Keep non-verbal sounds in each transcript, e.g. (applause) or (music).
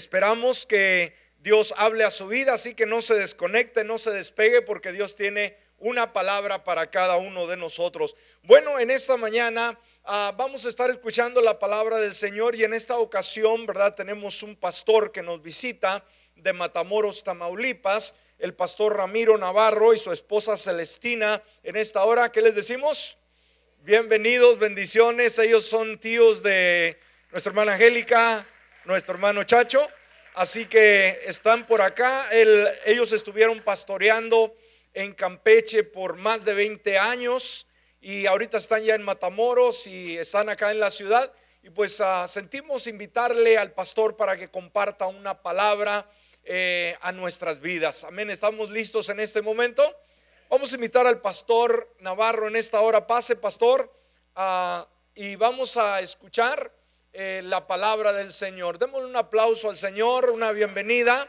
Esperamos que Dios hable a su vida, así que no se desconecte, no se despegue, porque Dios tiene una palabra para cada uno de nosotros. Bueno, en esta mañana ah, vamos a estar escuchando la palabra del Señor y en esta ocasión, ¿verdad? Tenemos un pastor que nos visita de Matamoros, Tamaulipas, el pastor Ramiro Navarro y su esposa Celestina. En esta hora, ¿qué les decimos? Bienvenidos, bendiciones. Ellos son tíos de nuestra hermana Angélica, nuestro hermano Chacho. Así que están por acá. ellos estuvieron pastoreando en Campeche por más de 20 años y ahorita están ya en Matamoros y están acá en la ciudad. Y pues ah, sentimos invitarle al pastor para que comparta una palabra eh, a nuestras vidas. Amén. ¿Estamos listos en este momento? Vamos a invitar al pastor Navarro en esta hora. Pase, pastor, ah, y vamos a escuchar eh, la palabra del Señor. Démosle un aplauso al Señor, una bienvenida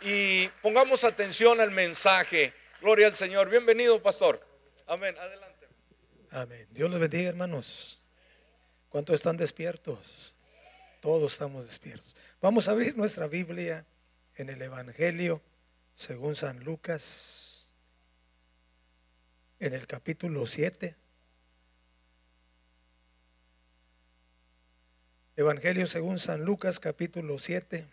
y pongamos atención al mensaje. Gloria al Señor. Bienvenido, pastor. Amén. Adelante. Amén. Dios les bendiga, hermanos. ¿Cuántos están despiertos? Todos estamos despiertos. Vamos a abrir nuestra Biblia en el Evangelio según San Lucas, en el capítulo 7. Evangelio según San Lucas capítulo 7.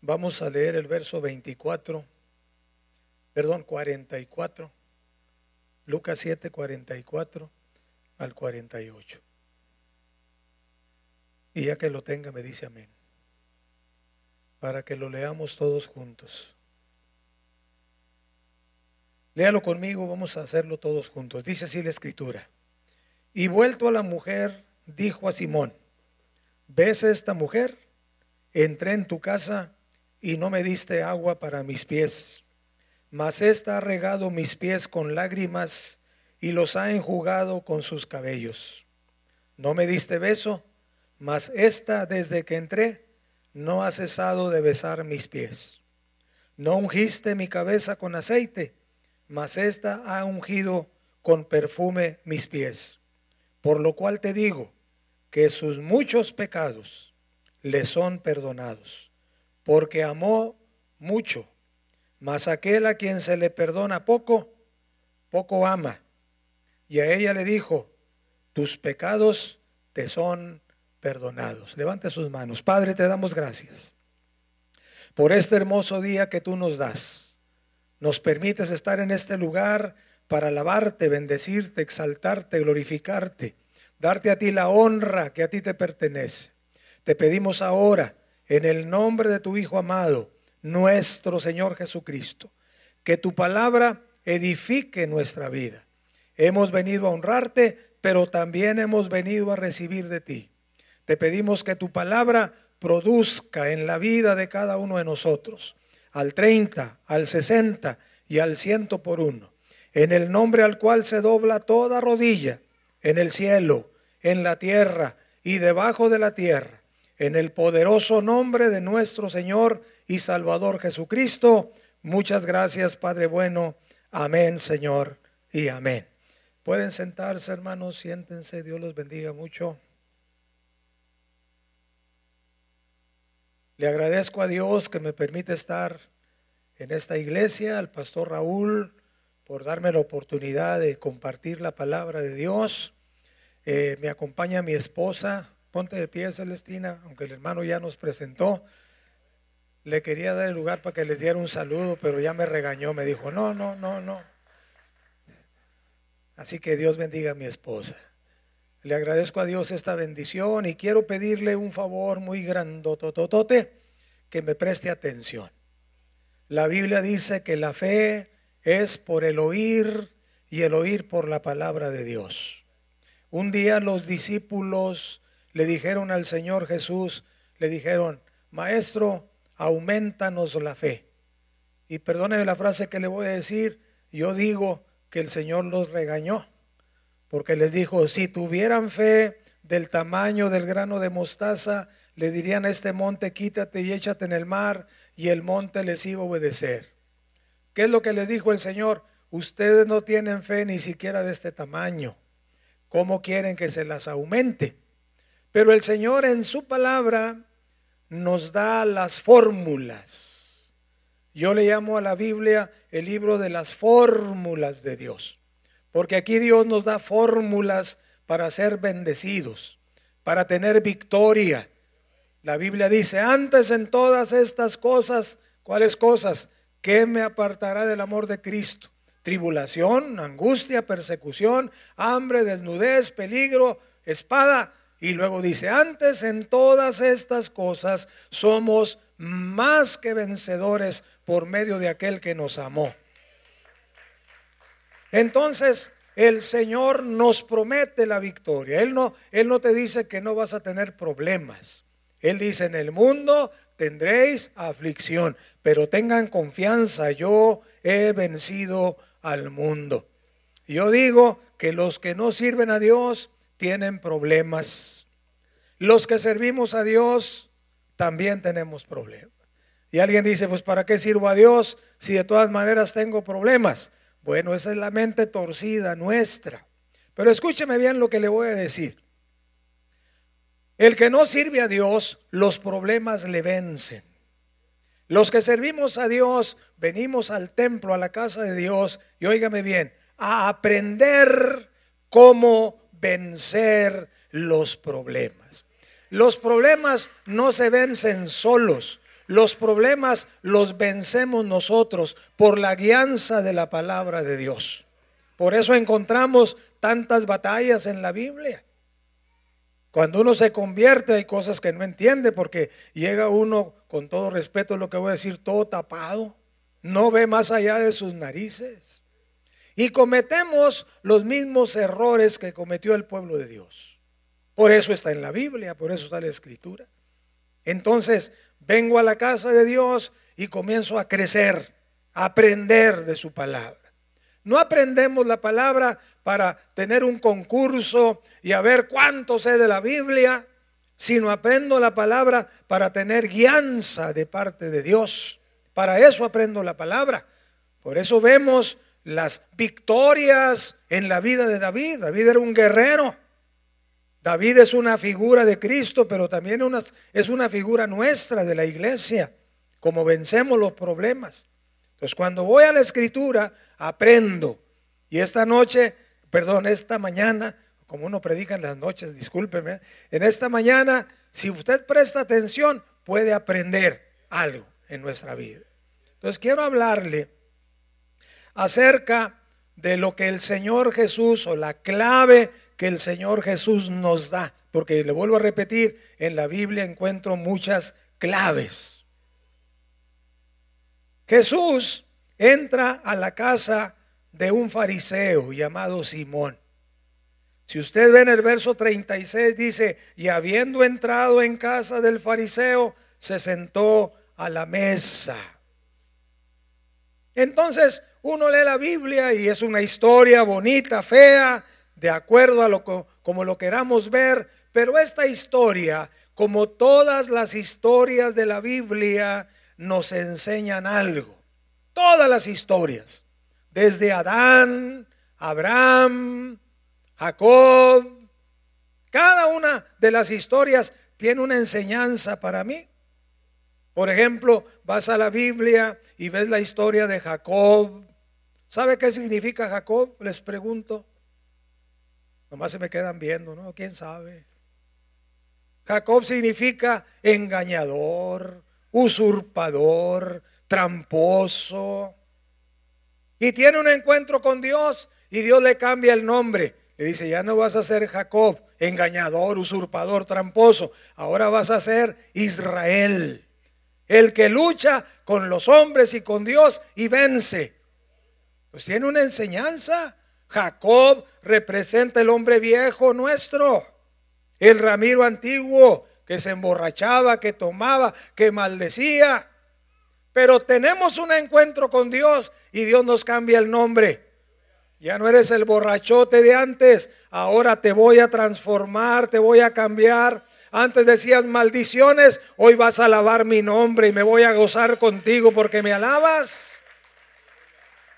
Vamos a leer el verso 24, perdón, 44. Lucas 7, 44 al 48. Y ya que lo tenga, me dice amén. Para que lo leamos todos juntos. Léalo conmigo, vamos a hacerlo todos juntos. Dice así la escritura. Y vuelto a la mujer, dijo a Simón, ¿ves esta mujer? Entré en tu casa y no me diste agua para mis pies, mas ésta ha regado mis pies con lágrimas y los ha enjugado con sus cabellos. No me diste beso, mas ésta desde que entré no ha cesado de besar mis pies. No ungiste mi cabeza con aceite, mas ésta ha ungido con perfume mis pies. Por lo cual te digo, que sus muchos pecados le son perdonados, porque amó mucho, mas aquel a quien se le perdona poco, poco ama. Y a ella le dijo, tus pecados te son perdonados. Levante sus manos. Padre, te damos gracias por este hermoso día que tú nos das. Nos permites estar en este lugar para alabarte, bendecirte, exaltarte, glorificarte darte a ti la honra que a ti te pertenece. Te pedimos ahora, en el nombre de tu Hijo amado, nuestro Señor Jesucristo, que tu palabra edifique nuestra vida. Hemos venido a honrarte, pero también hemos venido a recibir de ti. Te pedimos que tu palabra produzca en la vida de cada uno de nosotros, al 30, al 60 y al ciento por uno, en el nombre al cual se dobla toda rodilla, en el cielo, en la tierra y debajo de la tierra, en el poderoso nombre de nuestro Señor y Salvador Jesucristo. Muchas gracias, Padre bueno. Amén, Señor, y amén. Pueden sentarse, hermanos, siéntense, Dios los bendiga mucho. Le agradezco a Dios que me permite estar en esta iglesia, al pastor Raúl, por darme la oportunidad de compartir la palabra de Dios. Eh, me acompaña mi esposa. Ponte de pie, Celestina, aunque el hermano ya nos presentó. Le quería dar el lugar para que les diera un saludo, pero ya me regañó. Me dijo, no, no, no, no. Así que Dios bendiga a mi esposa. Le agradezco a Dios esta bendición y quiero pedirle un favor muy grandototote que me preste atención. La Biblia dice que la fe es por el oír y el oír por la palabra de Dios. Un día los discípulos le dijeron al Señor Jesús, le dijeron, Maestro, aumentanos la fe. Y perdóneme la frase que le voy a decir, yo digo que el Señor los regañó, porque les dijo, si tuvieran fe del tamaño del grano de mostaza, le dirían a este monte, quítate y échate en el mar, y el monte les iba a obedecer. ¿Qué es lo que les dijo el Señor? Ustedes no tienen fe ni siquiera de este tamaño. ¿Cómo quieren que se las aumente? Pero el Señor en su palabra nos da las fórmulas. Yo le llamo a la Biblia el libro de las fórmulas de Dios. Porque aquí Dios nos da fórmulas para ser bendecidos, para tener victoria. La Biblia dice, antes en todas estas cosas, ¿cuáles cosas? ¿Qué me apartará del amor de Cristo? Tribulación, angustia, persecución, hambre, desnudez, peligro, espada. Y luego dice, antes en todas estas cosas somos más que vencedores por medio de aquel que nos amó. Entonces, el Señor nos promete la victoria. Él no, Él no te dice que no vas a tener problemas. Él dice, en el mundo tendréis aflicción, pero tengan confianza, yo he vencido al mundo. Yo digo que los que no sirven a Dios tienen problemas. Los que servimos a Dios también tenemos problemas. Y alguien dice, pues ¿para qué sirvo a Dios si de todas maneras tengo problemas? Bueno, esa es la mente torcida nuestra. Pero escúcheme bien lo que le voy a decir. El que no sirve a Dios, los problemas le vencen. Los que servimos a Dios, venimos al templo, a la casa de Dios, y óigame bien, a aprender cómo vencer los problemas. Los problemas no se vencen solos, los problemas los vencemos nosotros por la guianza de la palabra de Dios. Por eso encontramos tantas batallas en la Biblia. Cuando uno se convierte hay cosas que no entiende porque llega uno, con todo respeto lo que voy a decir, todo tapado, no ve más allá de sus narices. Y cometemos los mismos errores que cometió el pueblo de Dios. Por eso está en la Biblia, por eso está la escritura. Entonces, vengo a la casa de Dios y comienzo a crecer, a aprender de su palabra. No aprendemos la palabra para tener un concurso y a ver cuánto sé de la Biblia, sino aprendo la palabra para tener guianza de parte de Dios. Para eso aprendo la palabra. Por eso vemos las victorias en la vida de David. David era un guerrero. David es una figura de Cristo, pero también es una figura nuestra de la iglesia, como vencemos los problemas. Entonces, cuando voy a la escritura, aprendo. Y esta noche, perdón, esta mañana, como uno predica en las noches, discúlpeme, en esta mañana, si usted presta atención, puede aprender algo en nuestra vida. Entonces, quiero hablarle acerca de lo que el Señor Jesús o la clave que el Señor Jesús nos da. Porque le vuelvo a repetir, en la Biblia encuentro muchas claves. Jesús entra a la casa de un fariseo llamado Simón. Si usted ve en el verso 36 dice, y habiendo entrado en casa del fariseo, se sentó a la mesa. Entonces uno lee la Biblia y es una historia bonita, fea, de acuerdo a lo como lo queramos ver, pero esta historia, como todas las historias de la Biblia, nos enseñan algo. Todas las historias, desde Adán, Abraham, Jacob, cada una de las historias tiene una enseñanza para mí. Por ejemplo, vas a la Biblia y ves la historia de Jacob. ¿Sabe qué significa Jacob? Les pregunto. Nomás se me quedan viendo, ¿no? ¿Quién sabe? Jacob significa engañador, usurpador, tramposo. Y tiene un encuentro con Dios y Dios le cambia el nombre. Le dice, ya no vas a ser Jacob, engañador, usurpador, tramposo. Ahora vas a ser Israel, el que lucha con los hombres y con Dios y vence. Pues tiene una enseñanza. Jacob representa el hombre viejo nuestro, el Ramiro antiguo que se emborrachaba, que tomaba, que maldecía. Pero tenemos un encuentro con Dios y Dios nos cambia el nombre. Ya no eres el borrachote de antes, ahora te voy a transformar, te voy a cambiar. Antes decías maldiciones, hoy vas a alabar mi nombre y me voy a gozar contigo porque me alabas.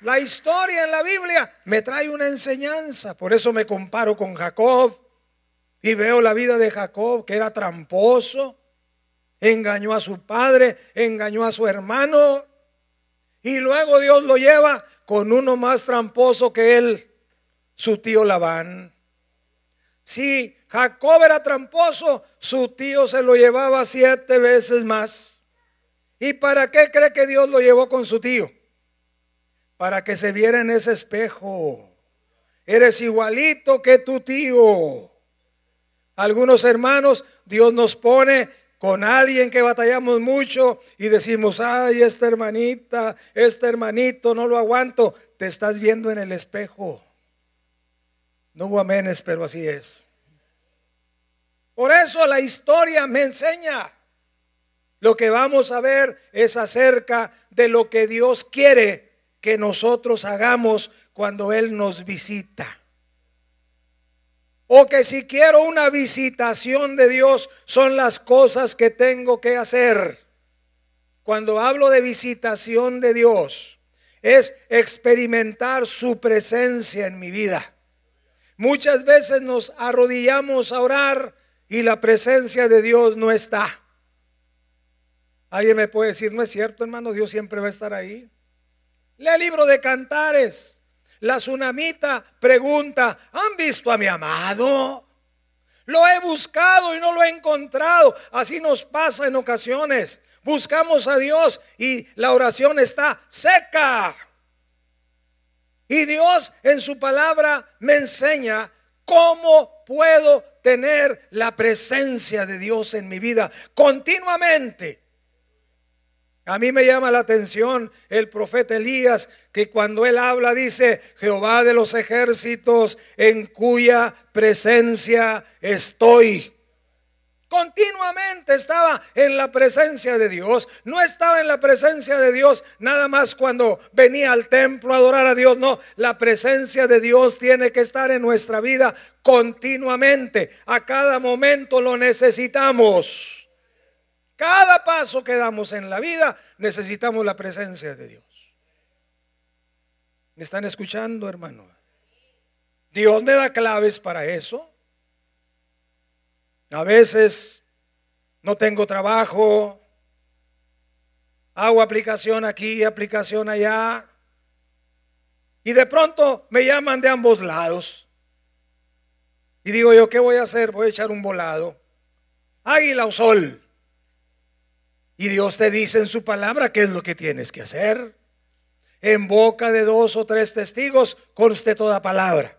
La historia en la Biblia me trae una enseñanza. Por eso me comparo con Jacob y veo la vida de Jacob, que era tramposo, engañó a su padre, engañó a su hermano. Y luego Dios lo lleva con uno más tramposo que él, su tío Labán. Si Jacob era tramposo, su tío se lo llevaba siete veces más. ¿Y para qué cree que Dios lo llevó con su tío? Para que se viera en ese espejo. Eres igualito que tu tío. Algunos hermanos, Dios nos pone con alguien que batallamos mucho y decimos, ay, esta hermanita, este hermanito, no lo aguanto. Te estás viendo en el espejo. No hubo amenes, pero así es. Por eso la historia me enseña. Lo que vamos a ver es acerca de lo que Dios quiere que nosotros hagamos cuando Él nos visita. O que si quiero una visitación de Dios son las cosas que tengo que hacer. Cuando hablo de visitación de Dios, es experimentar su presencia en mi vida. Muchas veces nos arrodillamos a orar y la presencia de Dios no está. Alguien me puede decir, no es cierto, hermano, Dios siempre va a estar ahí. Lee el libro de Cantares. La tsunamita pregunta, ¿han visto a mi amado? Lo he buscado y no lo he encontrado. Así nos pasa en ocasiones. Buscamos a Dios y la oración está seca. Y Dios en su palabra me enseña cómo puedo tener la presencia de Dios en mi vida continuamente. A mí me llama la atención el profeta Elías, que cuando él habla dice, Jehová de los ejércitos, en cuya presencia estoy. Continuamente estaba en la presencia de Dios. No estaba en la presencia de Dios nada más cuando venía al templo a adorar a Dios. No, la presencia de Dios tiene que estar en nuestra vida continuamente. A cada momento lo necesitamos. Cada paso que damos en la vida necesitamos la presencia de Dios. ¿Me están escuchando, hermano? Dios me da claves para eso. A veces no tengo trabajo, hago aplicación aquí, aplicación allá, y de pronto me llaman de ambos lados. Y digo yo, ¿qué voy a hacer? Voy a echar un volado. Águila o sol. Y Dios te dice en su palabra qué es lo que tienes que hacer. En boca de dos o tres testigos conste toda palabra.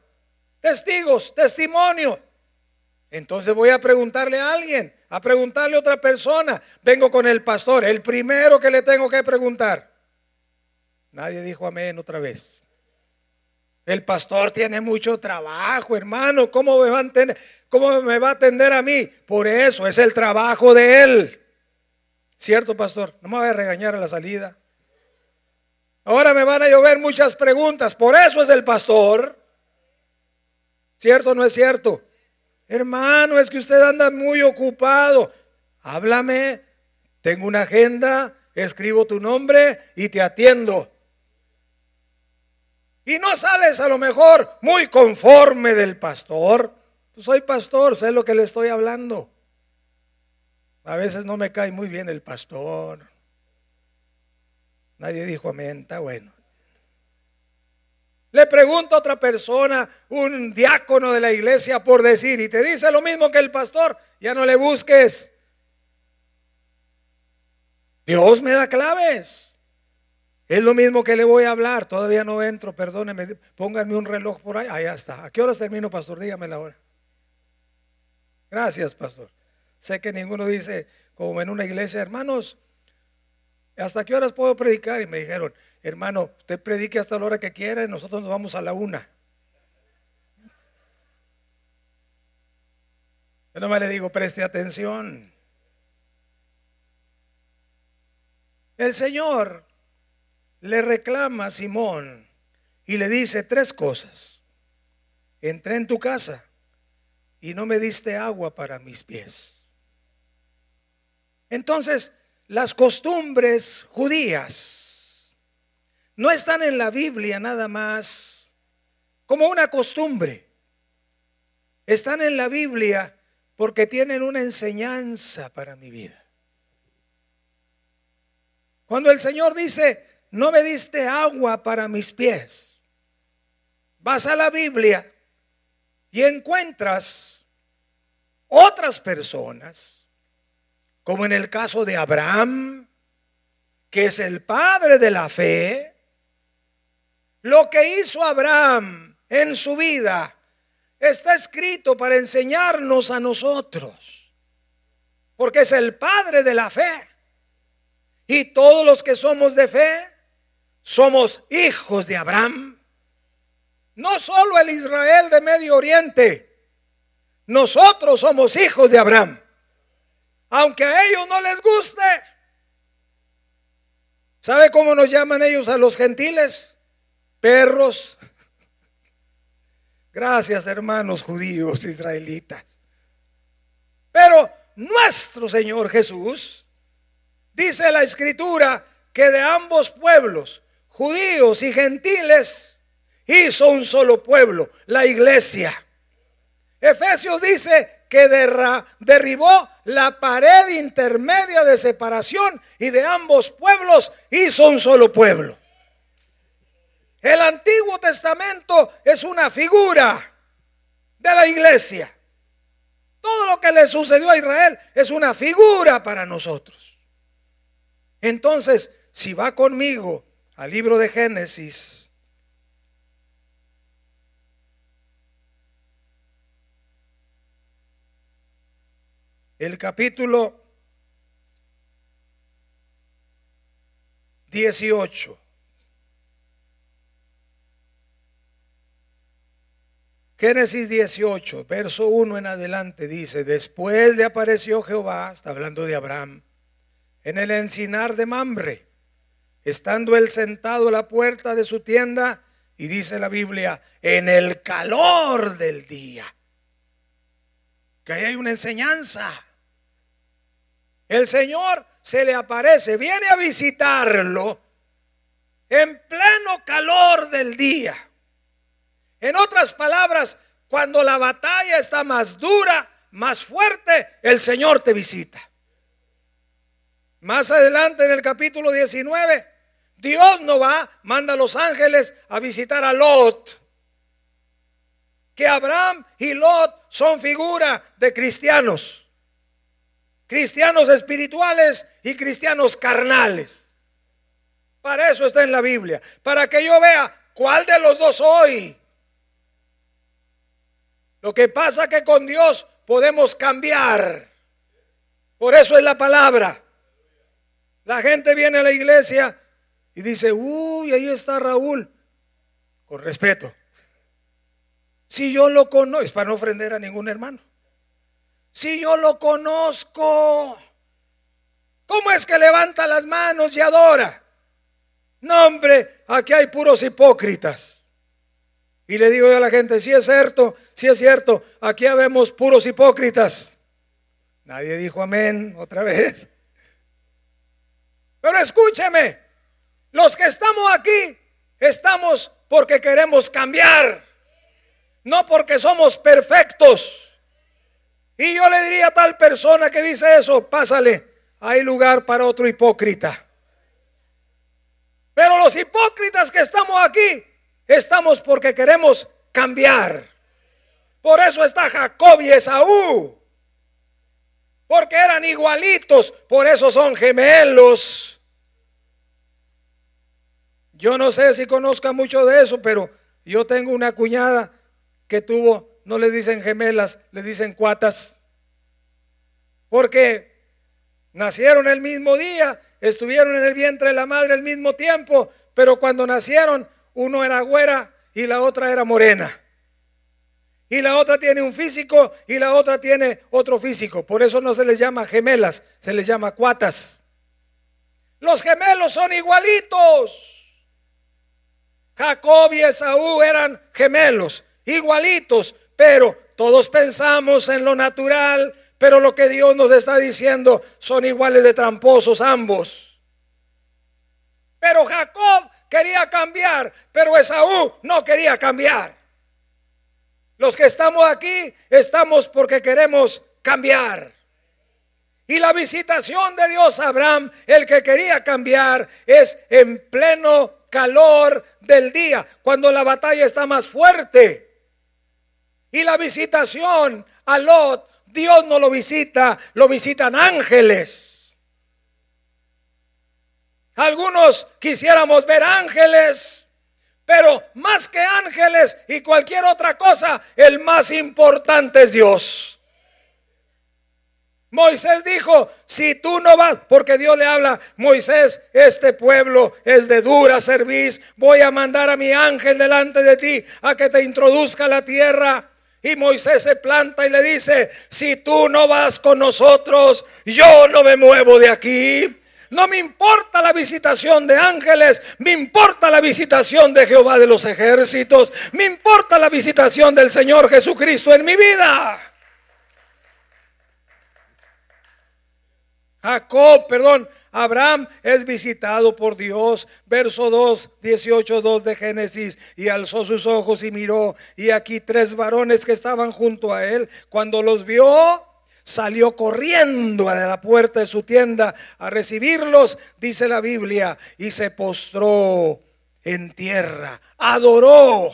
Testigos, testimonio. Entonces voy a preguntarle a alguien, a preguntarle a otra persona. Vengo con el pastor, el primero que le tengo que preguntar. Nadie dijo amén otra vez. El pastor tiene mucho trabajo, hermano. ¿Cómo me va a ¿Cómo me va a atender a mí? Por eso es el trabajo de él. ¿Cierto, pastor? No me voy a regañar a la salida. Ahora me van a llover muchas preguntas. Por eso es el pastor. ¿Cierto o no es cierto? Hermano, es que usted anda muy ocupado. Háblame. Tengo una agenda. Escribo tu nombre y te atiendo. Y no sales a lo mejor muy conforme del pastor. Pues soy pastor, sé lo que le estoy hablando. A veces no me cae muy bien el pastor. Nadie dijo amén, está bueno. Le pregunto a otra persona, un diácono de la iglesia, por decir, y te dice lo mismo que el pastor, ya no le busques. Dios me da claves. Es lo mismo que le voy a hablar. Todavía no entro, perdóneme. Pónganme un reloj por ahí. Allá está. ¿A qué horas termino, pastor? Dígame la hora. Gracias, pastor. Sé que ninguno dice, como en una iglesia, hermanos, ¿hasta qué horas puedo predicar? Y me dijeron, hermano, usted predique hasta la hora que quiera y nosotros nos vamos a la una. Yo nomás le digo, preste atención. El Señor le reclama a Simón y le dice tres cosas. Entré en tu casa y no me diste agua para mis pies. Entonces, las costumbres judías no están en la Biblia nada más como una costumbre. Están en la Biblia porque tienen una enseñanza para mi vida. Cuando el Señor dice, no me diste agua para mis pies, vas a la Biblia y encuentras otras personas, como en el caso de Abraham, que es el padre de la fe, lo que hizo Abraham en su vida está escrito para enseñarnos a nosotros, porque es el padre de la fe. Y todos los que somos de fe somos hijos de Abraham. No solo el Israel de Medio Oriente, nosotros somos hijos de Abraham. Aunque a ellos no les guste. ¿Sabe cómo nos llaman ellos a los gentiles? Perros. (laughs) Gracias hermanos judíos, israelitas. Pero nuestro Señor Jesús, dice la escritura, que de ambos pueblos, judíos y gentiles, hizo un solo pueblo, la iglesia. Efesios dice que derribó la pared intermedia de separación y de ambos pueblos hizo un solo pueblo. El Antiguo Testamento es una figura de la iglesia. Todo lo que le sucedió a Israel es una figura para nosotros. Entonces, si va conmigo al libro de Génesis, el capítulo 18. Génesis 18, verso 1 en adelante dice, después le apareció Jehová, está hablando de Abraham, en el encinar de Mamre, estando él sentado a la puerta de su tienda, y dice la Biblia, en el calor del día. Que ahí hay una enseñanza. El Señor se le aparece, viene a visitarlo en pleno calor del día. En otras palabras, cuando la batalla está más dura, más fuerte, el Señor te visita. Más adelante en el capítulo 19, Dios no va, manda a los ángeles a visitar a Lot. Que Abraham y Lot son figura de cristianos. Cristianos espirituales y cristianos carnales. Para eso está en la Biblia. Para que yo vea cuál de los dos soy. Lo que pasa que con Dios podemos cambiar. Por eso es la palabra. La gente viene a la iglesia y dice, uy, ahí está Raúl. Con respeto. Si yo lo conozco, es para no ofender a ningún hermano. Si yo lo conozco, ¿cómo es que levanta las manos y adora? No, hombre, aquí hay puros hipócritas. Y le digo yo a la gente, si es cierto, si es cierto, aquí habemos puros hipócritas. Nadie dijo amén otra vez. Pero escúcheme, los que estamos aquí estamos porque queremos cambiar, no porque somos perfectos. Y yo le diría a tal persona que dice eso, pásale, hay lugar para otro hipócrita. Pero los hipócritas que estamos aquí Estamos porque queremos cambiar. Por eso está Jacob y Esaú. Porque eran igualitos, por eso son gemelos. Yo no sé si conozca mucho de eso, pero yo tengo una cuñada que tuvo, no le dicen gemelas, le dicen cuatas. Porque nacieron el mismo día, estuvieron en el vientre de la madre al mismo tiempo, pero cuando nacieron uno era güera y la otra era morena. Y la otra tiene un físico y la otra tiene otro físico. Por eso no se les llama gemelas, se les llama cuatas. Los gemelos son igualitos. Jacob y Esaú eran gemelos, igualitos, pero todos pensamos en lo natural, pero lo que Dios nos está diciendo son iguales de tramposos ambos. Pero Jacob quería cambiar, pero Esaú no quería cambiar. Los que estamos aquí estamos porque queremos cambiar. Y la visitación de Dios a Abraham, el que quería cambiar, es en pleno calor del día, cuando la batalla está más fuerte. Y la visitación a Lot, Dios no lo visita, lo visitan ángeles. Algunos quisiéramos ver ángeles, pero más que ángeles y cualquier otra cosa, el más importante es Dios. Moisés dijo, si tú no vas, porque Dios le habla, Moisés, este pueblo es de dura serviz, voy a mandar a mi ángel delante de ti a que te introduzca a la tierra. Y Moisés se planta y le dice, si tú no vas con nosotros, yo no me muevo de aquí. No me importa la visitación de ángeles, me importa la visitación de Jehová de los ejércitos, me importa la visitación del Señor Jesucristo en mi vida. Jacob, perdón, Abraham es visitado por Dios. Verso 2, 18, 2 de Génesis. Y alzó sus ojos y miró. Y aquí tres varones que estaban junto a él. Cuando los vio, salió corriendo a la puerta de su tienda a recibirlos, dice la Biblia. Y se postró en tierra. Adoró.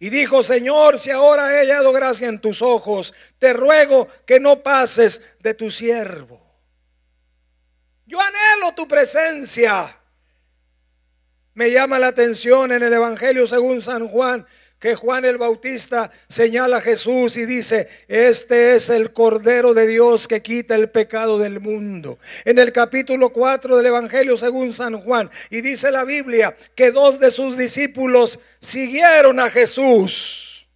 Y dijo, Señor, si ahora he hallado gracia en tus ojos, te ruego que no pases de tu siervo. Yo anhelo tu presencia. Me llama la atención en el Evangelio según San Juan que Juan el Bautista señala a Jesús y dice, este es el Cordero de Dios que quita el pecado del mundo. En el capítulo 4 del Evangelio según San Juan, y dice la Biblia que dos de sus discípulos siguieron a Jesús.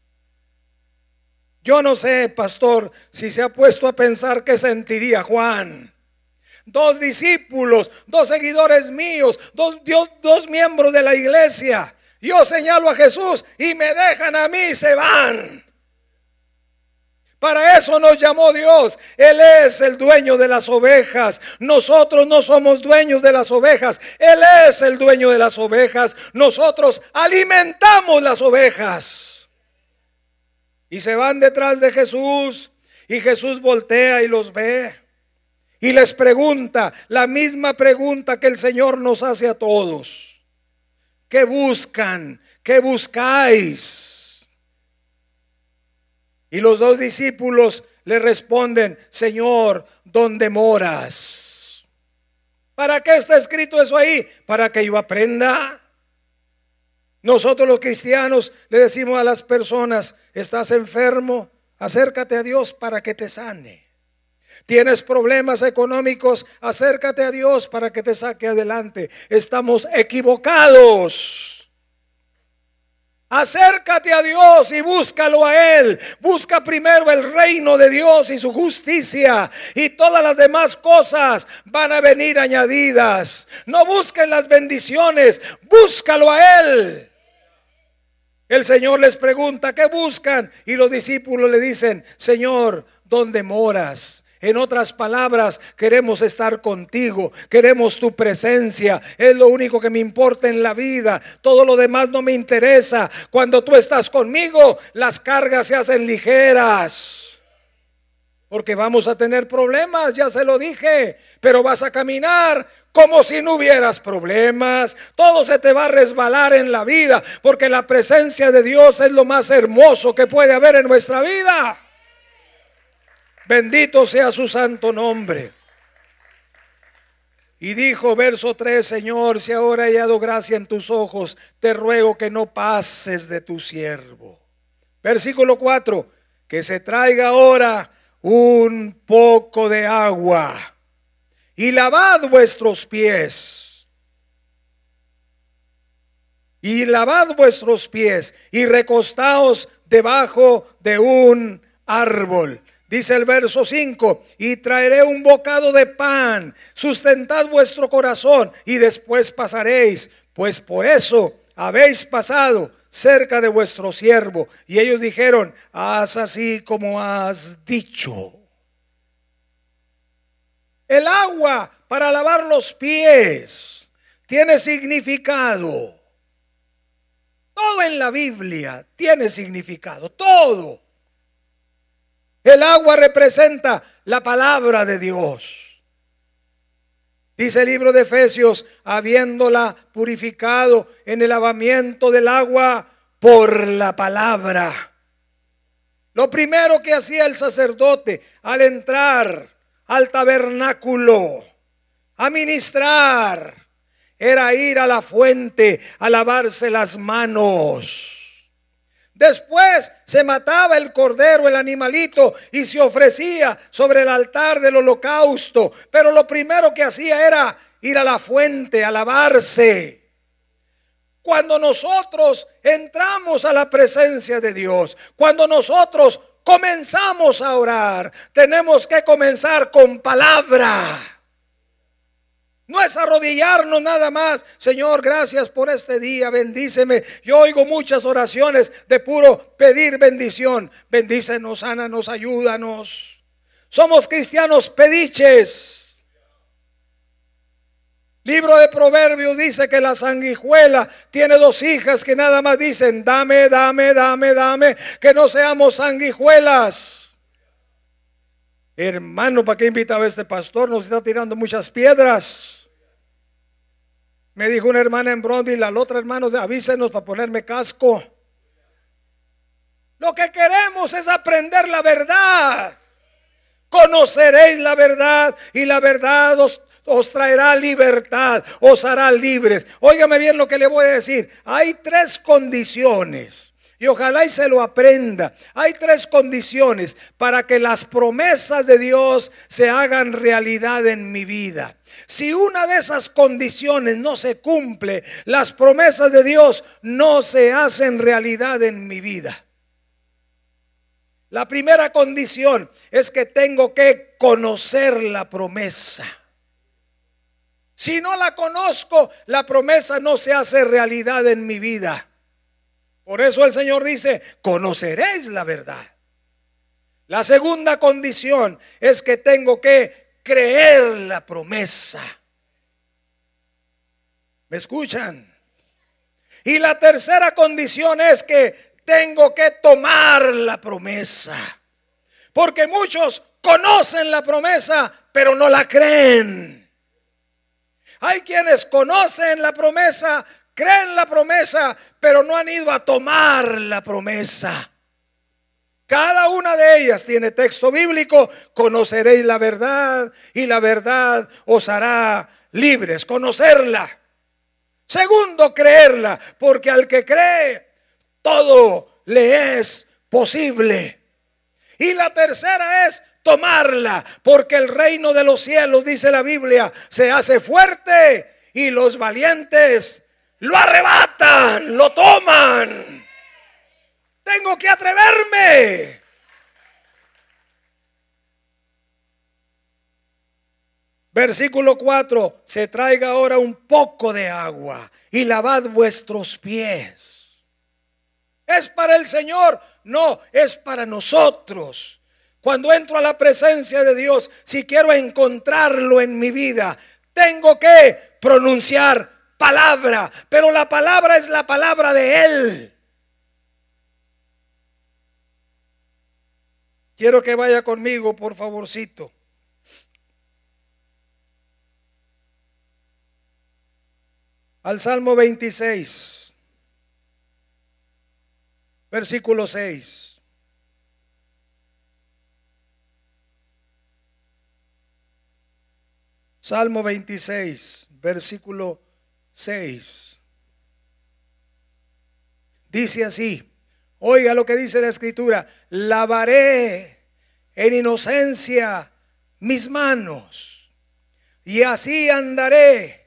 Yo no sé, pastor, si se ha puesto a pensar qué sentiría Juan dos discípulos, dos seguidores míos, dos, miembros de la iglesia. Yo señalo a Jesús y me dejan a mí y se van. Para eso nos llamó Dios. Él es el dueño de las ovejas. Nosotros no somos dueños de las ovejas. Él es el dueño de las ovejas. Nosotros alimentamos las ovejas. Y se van detrás de Jesús. Y Jesús voltea y los ve y les pregunta la misma pregunta que el Señor nos hace a todos. ¿Qué buscan? ¿Qué buscáis? Y los dos discípulos le responden, Señor, ¿dónde moras? ¿Para qué está escrito eso ahí? Para que yo aprenda. Nosotros los cristianos le decimos a las personas, estás enfermo, acércate a Dios para que te sane. Tienes problemas económicos, acércate a Dios para que te saque adelante. Estamos equivocados. Acércate a Dios y búscalo a Él. Busca primero el reino de Dios y su justicia. Y todas las demás cosas van a venir añadidas. No busquen las bendiciones, búscalo a Él. El Señor les pregunta, ¿qué buscan? Y los discípulos le dicen, Señor, ¿dónde moras? En otras palabras, queremos estar contigo, queremos tu presencia. Es lo único que me importa en la vida. Todo lo demás no me interesa. Cuando tú estás conmigo, las cargas se hacen ligeras. Porque vamos a tener problemas, ya se lo dije, pero vas a caminar como si no hubieras problemas. Todo se te va a resbalar en la vida, porque la presencia de Dios es lo más hermoso que puede haber en nuestra vida. Bendito sea su santo nombre. Y dijo, verso 3, Señor, si ahora he hallado gracia en tus ojos, te ruego que no pases de tu siervo. Versículo 4, que se traiga ahora un poco de agua y lavad vuestros pies. Y lavad vuestros pies y recostaos debajo de un árbol. Dice el verso 5, y traeré un bocado de pan, sustentad vuestro corazón y después pasaréis, pues por eso habéis pasado cerca de vuestro siervo. Y ellos dijeron, haz así como has dicho. El agua para lavar los pies tiene significado. Todo en la Biblia tiene significado, todo. El agua representa la palabra de Dios. Dice el libro de Efesios, habiéndola purificado en el lavamiento del agua por la palabra. Lo primero que hacía el sacerdote al entrar al tabernáculo a ministrar era ir a la fuente a lavarse las manos. Después se mataba el cordero, el animalito, y se ofrecía sobre el altar del holocausto. Pero lo primero que hacía era ir a la fuente a lavarse. Cuando nosotros entramos a la presencia de Dios, cuando nosotros comenzamos a orar, tenemos que comenzar con palabra. No es arrodillarnos nada más. Señor, gracias por este día. Bendíceme. Yo oigo muchas oraciones de puro pedir bendición. Bendícenos, sánanos, ayúdanos. Somos cristianos pediches. Libro de Proverbios dice que la sanguijuela tiene dos hijas que nada más dicen, dame, dame, dame, dame, que no seamos sanguijuelas. Hermano, ¿para qué invitaba a este pastor? Nos está tirando muchas piedras. Me dijo una hermana en Bronville, al otro hermano, avísenos para ponerme casco. Lo que queremos es aprender la verdad. Conoceréis la verdad y la verdad os, os, traerá libertad, os hará libres. Óigame bien lo que le voy a decir. Hay tres condiciones. Y ojalá y se lo aprenda. Hay tres condiciones para que las promesas de Dios se hagan realidad en mi vida. Si una de esas condiciones no se cumple, las promesas de Dios no se hacen realidad en mi vida. La primera condición es que tengo que conocer la promesa. Si no la conozco, la promesa no se hace realidad en mi vida. Por eso el Señor dice, conoceréis la verdad. La segunda condición es que tengo que creer la promesa. ¿Me escuchan? Y la tercera condición es que tengo que tomar la promesa. Porque muchos conocen la promesa, pero no la creen. Hay quienes conocen la promesa, creen la promesa, pero no han ido a tomar la promesa. Cada una de ellas tiene texto bíblico. Conoceréis la verdad y la verdad os hará libres. Conocerla. Segundo, creerla. Porque al que cree, todo le es posible. Y la tercera es tomarla. Porque el reino de los cielos, dice la Biblia, se hace fuerte y los valientes lo arrebatan, lo toman. Tengo que atreverme. Versículo 4, se traiga ahora un poco de agua y lavad vuestros pies. ¿Es para el Señor? No, es para nosotros. Cuando entro a la presencia de Dios, si quiero encontrarlo en mi vida, tengo que pronunciar palabra, pero la palabra es la palabra de Él. Quiero que vaya conmigo, por favorcito. Al Salmo 26, versículo 6. Salmo 26, versículo 6. Dice así. Oiga lo que dice la escritura, lavaré en inocencia mis manos y así andaré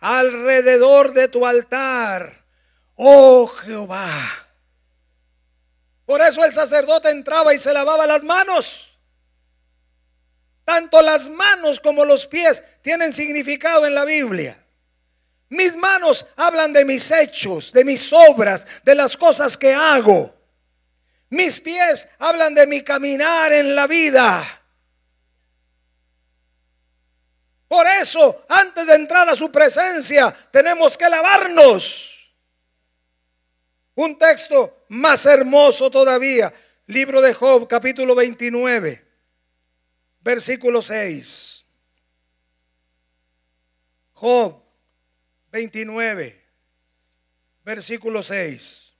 alrededor de tu altar, oh Jehová. Por eso el sacerdote entraba y se lavaba las manos. Tanto las manos como los pies tienen significado en la Biblia. Mis manos hablan de mis hechos, de mis obras, de las cosas que hago. Mis pies hablan de mi caminar en la vida. Por eso, antes de entrar a su presencia, tenemos que lavarnos. Un texto más hermoso todavía, libro de Job, capítulo 29, versículo 6. Job 29, versículo 6.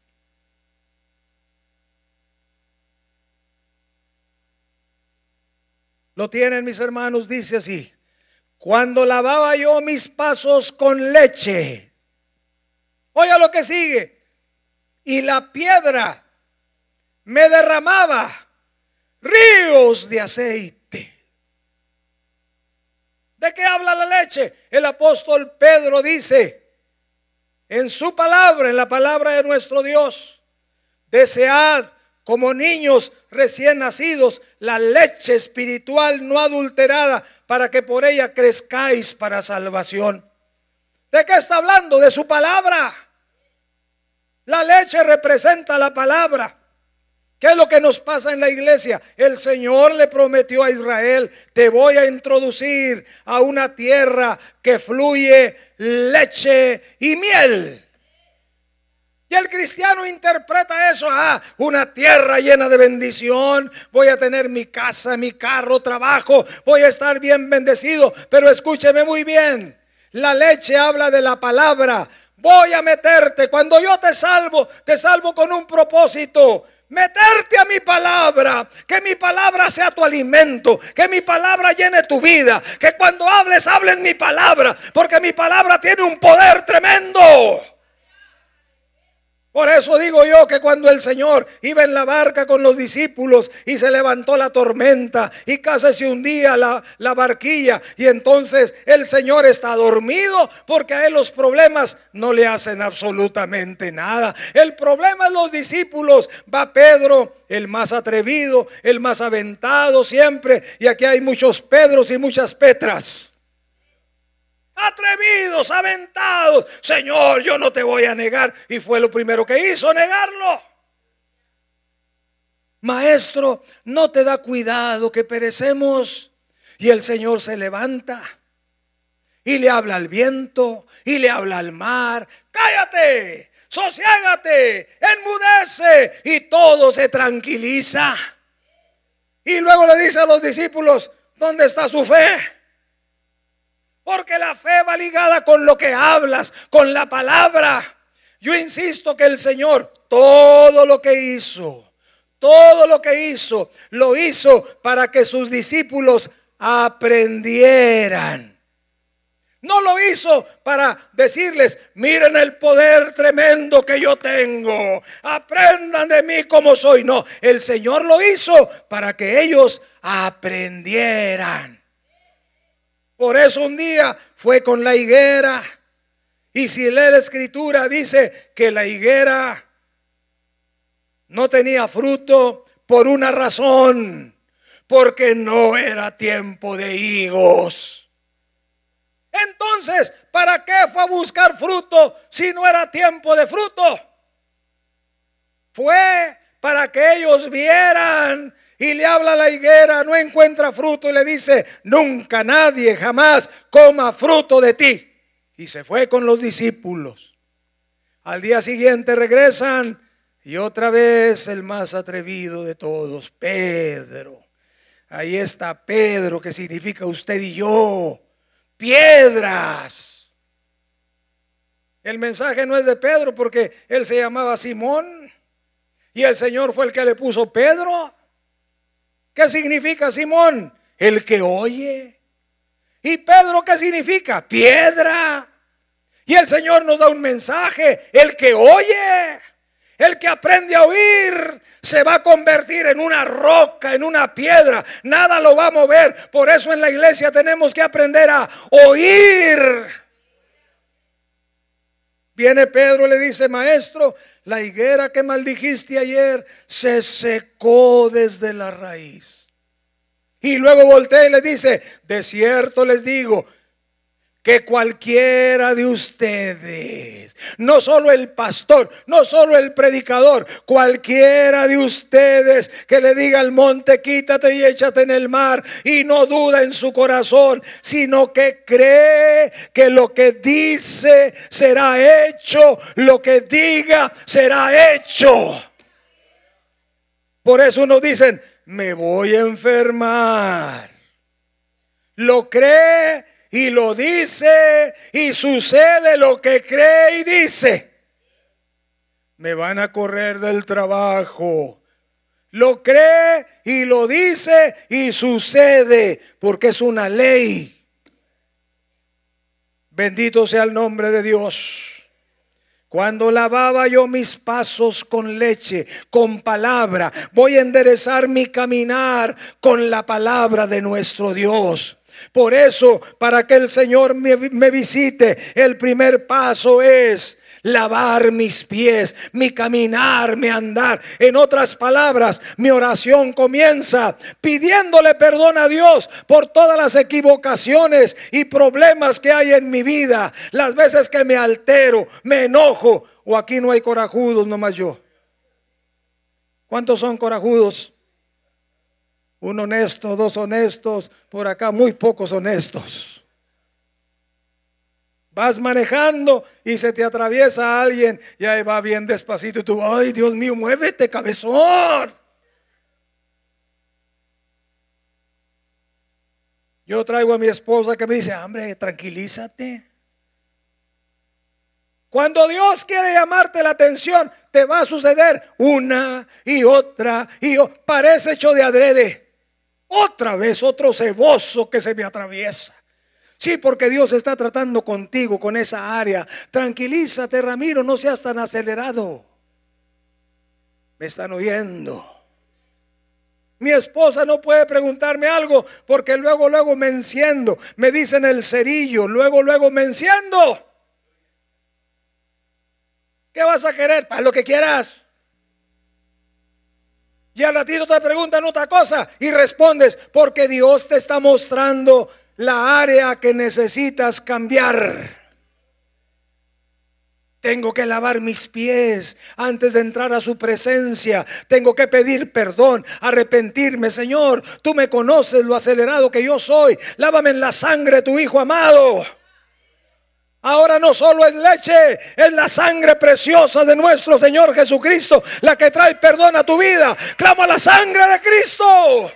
Lo tienen mis hermanos, dice así. Cuando lavaba yo mis pasos con leche. Oiga lo que sigue. Y la piedra me derramaba ríos de aceite. ¿De qué habla la leche? El apóstol Pedro dice en su palabra, en la palabra de nuestro Dios, desead como niños recién nacidos la leche espiritual no adulterada para que por ella crezcáis para salvación. ¿De qué está hablando? De su palabra. La leche representa la palabra. ¿Qué es lo que nos pasa en la iglesia? El Señor le prometió a Israel, te voy a introducir a una tierra que fluye leche y miel. Y el cristiano interpreta eso, ah, una tierra llena de bendición, voy a tener mi casa, mi carro, trabajo, voy a estar bien bendecido, pero escúcheme muy bien, la leche habla de la palabra, voy a meterte, cuando yo te salvo, te salvo con un propósito, meterte a mi palabra, que mi palabra sea tu alimento, que mi palabra llene tu vida, que cuando hables, hables mi palabra, porque mi palabra tiene un poder tremendo. Por eso digo yo que cuando el Señor iba en la barca con los discípulos y se levantó la tormenta y casi se hundía la, la barquilla y entonces el Señor está dormido porque a él los problemas no le hacen absolutamente nada. El problema es los discípulos. Va Pedro, el más atrevido, el más aventado siempre y aquí hay muchos Pedros y muchas Petras atrevidos, aventados. Señor, yo no te voy a negar. Y fue lo primero que hizo, negarlo. Maestro, no te da cuidado que perecemos. Y el Señor se levanta y le habla al viento y le habla al mar. Cállate, sosiégate, enmudece y todo se tranquiliza. Y luego le dice a los discípulos, ¿dónde está su fe? Porque la fe va ligada con lo que hablas, con la palabra. Yo insisto que el Señor todo lo que hizo, todo lo que hizo, lo hizo para que sus discípulos aprendieran. No lo hizo para decirles, miren el poder tremendo que yo tengo, aprendan de mí como soy. No, el Señor lo hizo para que ellos aprendieran. Por eso un día fue con la higuera. Y si lee la escritura, dice que la higuera no tenía fruto por una razón, porque no era tiempo de higos. Entonces, ¿para qué fue a buscar fruto si no era tiempo de fruto? Fue para que ellos vieran y le habla la higuera, no encuentra fruto y le dice, nunca nadie jamás coma fruto de ti. Y se fue con los discípulos. Al día siguiente regresan y otra vez el más atrevido de todos, Pedro. Ahí está Pedro, que significa usted y yo. Piedras. El mensaje no es de Pedro porque él se llamaba Simón y el Señor fue el que le puso Pedro. ¿Qué significa Simón? El que oye. ¿Y Pedro qué significa? Piedra. Y el Señor nos da un mensaje. El que oye, el que aprende a oír, se va a convertir en una roca, en una piedra. Nada lo va a mover. Por eso en la iglesia tenemos que aprender a oír. Viene Pedro y le dice, maestro, la higuera que maldijiste ayer se secó desde la raíz. Y luego voltea y le dice, de cierto les digo, que cualquiera de ustedes, no solo el pastor, no solo el predicador, cualquiera de ustedes que le diga al monte, quítate y échate en el mar y no duda en su corazón, sino que cree que lo que dice será hecho, lo que diga será hecho. Por eso nos dicen, me voy a enfermar. lo cree y lo dice y sucede lo que cree y dice. Me van a correr del trabajo. Lo cree y lo dice y sucede porque es una ley. Bendito sea el nombre de Dios. Cuando lavaba yo mis pasos con leche, con palabra, voy a enderezar mi caminar con la palabra de nuestro Dios. Por eso, para que el Señor me, visite, el primer paso es lavar mis pies, mi caminar, mi andar. En otras palabras, mi oración comienza pidiéndole perdón a Dios por todas las equivocaciones y problemas que hay en mi vida. Las veces que me altero, me enojo, o aquí no hay corajudos, nomás yo. ¿Cuántos son corajudos? Un honesto, dos honestos, por acá muy pocos honestos. Vas manejando y se te atraviesa alguien y ahí va bien despacito y tú, ay Dios mío, muévete, cabezón. Yo traigo a mi esposa que me dice, hombre, tranquilízate. Cuando Dios quiere llamarte la atención, te va a suceder una y otra y parece hecho de adrede. Otra vez otro ceboso que se me atraviesa. Sí, porque Dios está tratando contigo con esa área. Tranquilízate, Ramiro, no seas tan acelerado. Me están oyendo. Mi esposa no puede preguntarme algo porque luego, luego me enciendo. Me dicen el cerillo, luego, luego me enciendo. ¿Qué vas a querer? Para lo que quieras. Y al ratito te preguntan otra cosa y respondes, porque Dios te está mostrando la área que necesitas cambiar. Tengo que lavar mis pies antes de entrar a su presencia. Tengo que pedir perdón, arrepentirme. Señor, tú me conoces lo acelerado que yo soy. Lávame en la sangre tu Hijo amado. Ahora no solo es leche, es la sangre preciosa de nuestro Señor Jesucristo la que trae perdón a tu vida. Clama la sangre de Cristo.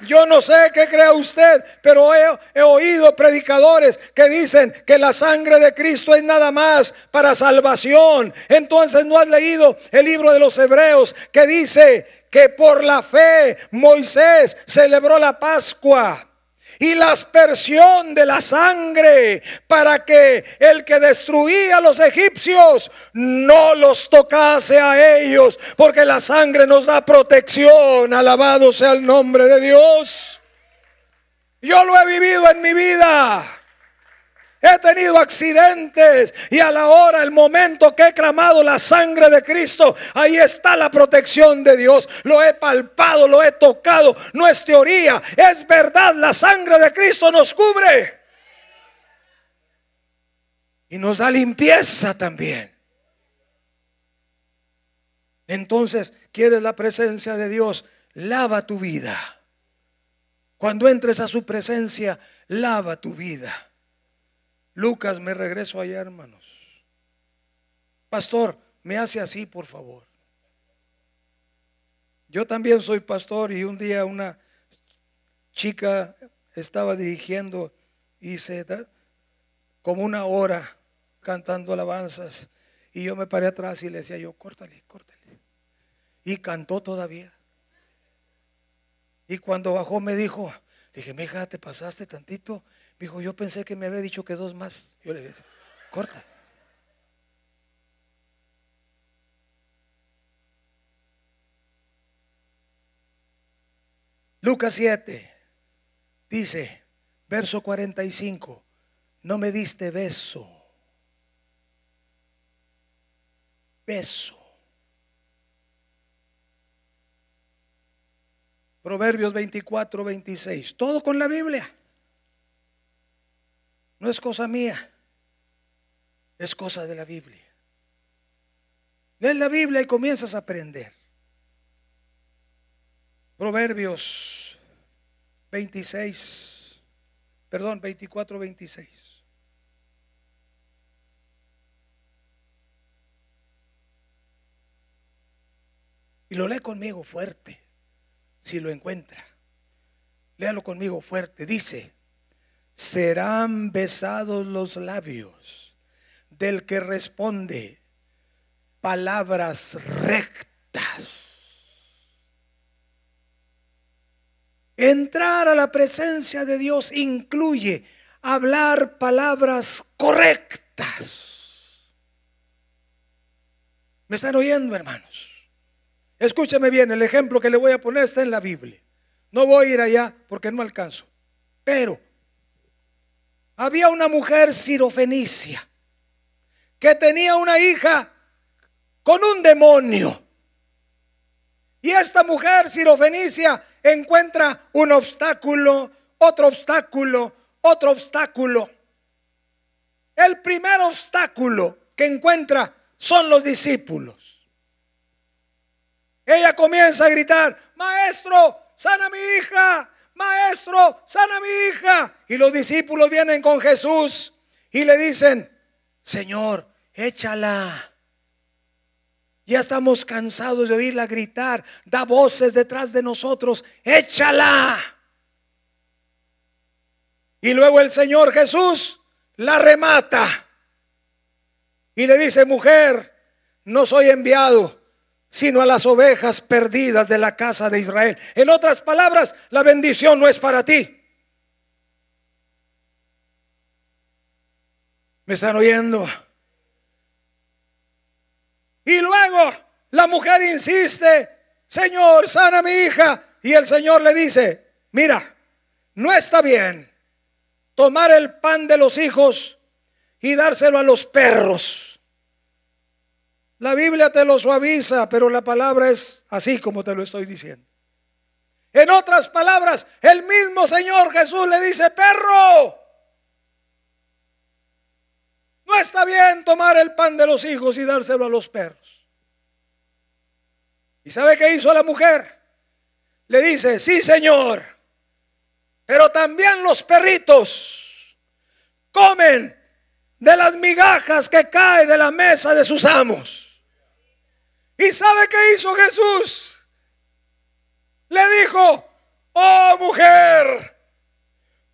Yo no sé qué crea usted, pero he, he, oído predicadores que dicen que la sangre de Cristo es nada más para salvación. Entonces no has leído el libro de los Hebreos que dice que por la fe Moisés celebró la Pascua y la aspersión de la sangre para que el que destruía a los egipcios no los tocase a ellos, porque la sangre nos da protección. Alabado sea el nombre de Dios. Yo lo he vivido en mi vida. He tenido accidentes y a la hora, el momento que he clamado la sangre de Cristo, ahí está la protección de Dios. Lo he palpado, lo he tocado. No es teoría, es verdad. La sangre de Cristo nos cubre. Y nos da limpieza también. Entonces, ¿quieres la presencia de Dios? Lava tu vida. Cuando entres a su presencia, lava tu vida. Lucas, me regreso allá, hermanos. Pastor, me hace así, por favor. Yo también soy pastor y un día una chica estaba dirigiendo y se da como una hora cantando alabanzas y yo me paré atrás y le decía yo, córtale, córtale. Y cantó todavía. Y cuando bajó me dijo, dije, mija, te pasaste tantito dijo, yo pensé que me había dicho que dos más. Yo le dije, corta. Lucas 7 dice, verso 45, no me diste beso. Beso. Proverbios 24, 26, todo con la Biblia. No es cosa mía, es cosa de la Biblia. Lees la Biblia y comienzas a aprender. Proverbios 26, perdón, 24, 26. Y lo lee conmigo fuerte, si lo encuentra. Léalo conmigo fuerte. Dice, serán besados los labios del que responde palabras rectas. Entrar a la presencia de Dios incluye hablar palabras correctas. ¿Me están oyendo, hermanos? Escúchame bien, el ejemplo que le voy a poner está en la Biblia. No voy a ir allá porque no alcanzo. Pero había una mujer sirofenicia que tenía una hija con un demonio. Y esta mujer sirofenicia encuentra un obstáculo, otro obstáculo, otro obstáculo. El primer obstáculo que encuentra son los discípulos. Ella comienza a gritar, maestro, sana mi hija, maestro, sana mi hija. Y los discípulos vienen con Jesús y le dicen, Señor, échala. Ya estamos cansados de oírla gritar, da voces detrás de nosotros, échala. Y luego el Señor Jesús la remata y le dice, mujer, no soy enviado sino a las ovejas perdidas de la casa de Israel. En otras palabras, la bendición no es para ti. ¿Me están oyendo? Y luego la mujer insiste, Señor, sana a mi hija. Y el Señor le dice, mira, no está bien tomar el pan de los hijos y dárselo a los perros. La Biblia te lo suaviza, pero la palabra es así como te lo estoy diciendo. En otras palabras, el mismo Señor Jesús le dice, perro, no está bien tomar el pan de los hijos y dárselo a los perros. ¿Y sabe qué hizo la mujer? Le dice, sí Señor, pero también los perritos comen de las migajas que caen de la mesa de sus amos. ¿Y sabe qué hizo Jesús? Le dijo, oh mujer,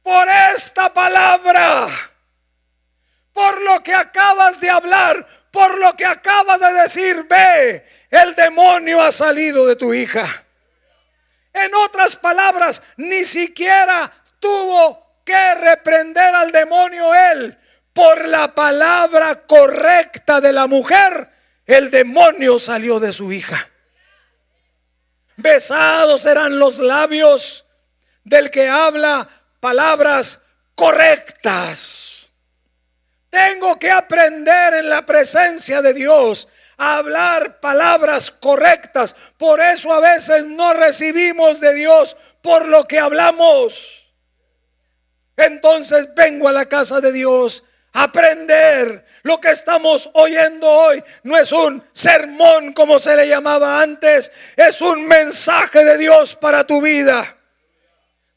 por esta palabra, por lo que acabas de hablar, por lo que acabas de decir, ve, el demonio ha salido de tu hija. En otras palabras, ni siquiera tuvo que reprender al demonio él. Por la palabra correcta de la mujer, el demonio salió de su hija. Besados serán los labios del que habla palabras correctas. Tengo que aprender en la presencia de Dios a hablar palabras correctas. Por eso a veces no recibimos de Dios por lo que hablamos. Entonces vengo a la casa de Dios a aprender lo que estamos oyendo hoy no es un sermón como se le llamaba antes, es un mensaje de Dios para tu vida.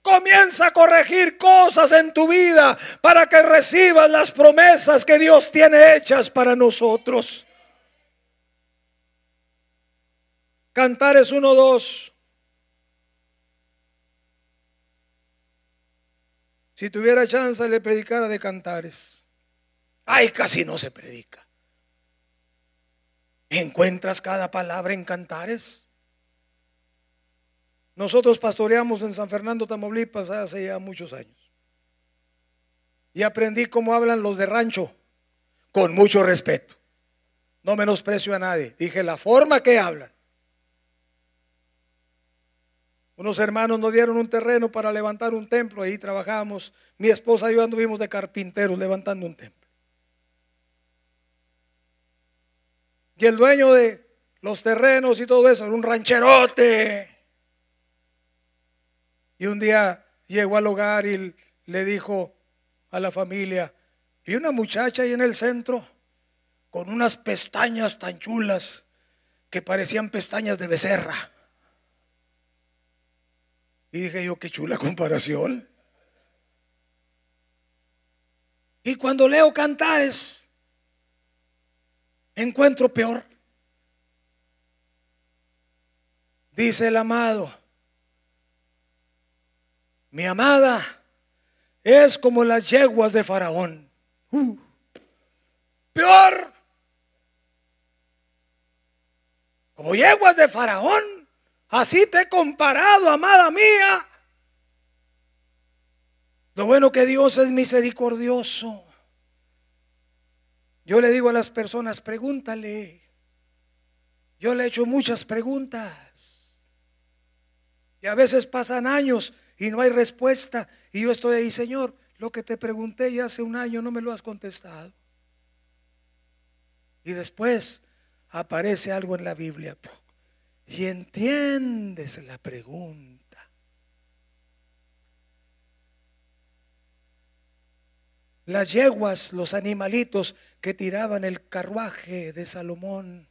Comienza a corregir cosas en tu vida para que recibas las promesas que Dios tiene hechas para nosotros. Cantares 1-2. Si tuviera chance le predicara de cantares. Ay, casi no se predica. ¿Encuentras cada palabra en cantares? Nosotros pastoreamos en San Fernando, Tamaulipas, hace ya muchos años. Y aprendí cómo hablan los de rancho, con mucho respeto. No menosprecio a nadie. Dije la forma que hablan. Unos hermanos nos dieron un terreno para levantar un templo, ahí trabajamos. Mi esposa y yo anduvimos de carpinteros levantando un templo. Y el dueño de los terrenos y todo eso era un rancherote. Y un día llegó al hogar y le dijo a la familia, vi una muchacha ahí en el centro con unas pestañas tan chulas que parecían pestañas de becerra. Y dije yo, qué chula comparación. Y cuando leo cantares, encuentro peor. Dice el amado, mi amada es como las yeguas de Faraón. Uh, peor. Como yeguas de Faraón. Así te he comparado, amada mía. Lo bueno que Dios es misericordioso. Yo le digo a las personas, pregúntale. Yo le he hecho muchas preguntas. Y a veces pasan años y no hay respuesta. Y yo estoy ahí, Señor, lo que te pregunté ya hace un año no me lo has contestado. Y después aparece algo en la Biblia. Y entiendes la pregunta. Las yeguas, los animalitos que tiraban el carruaje de Salomón,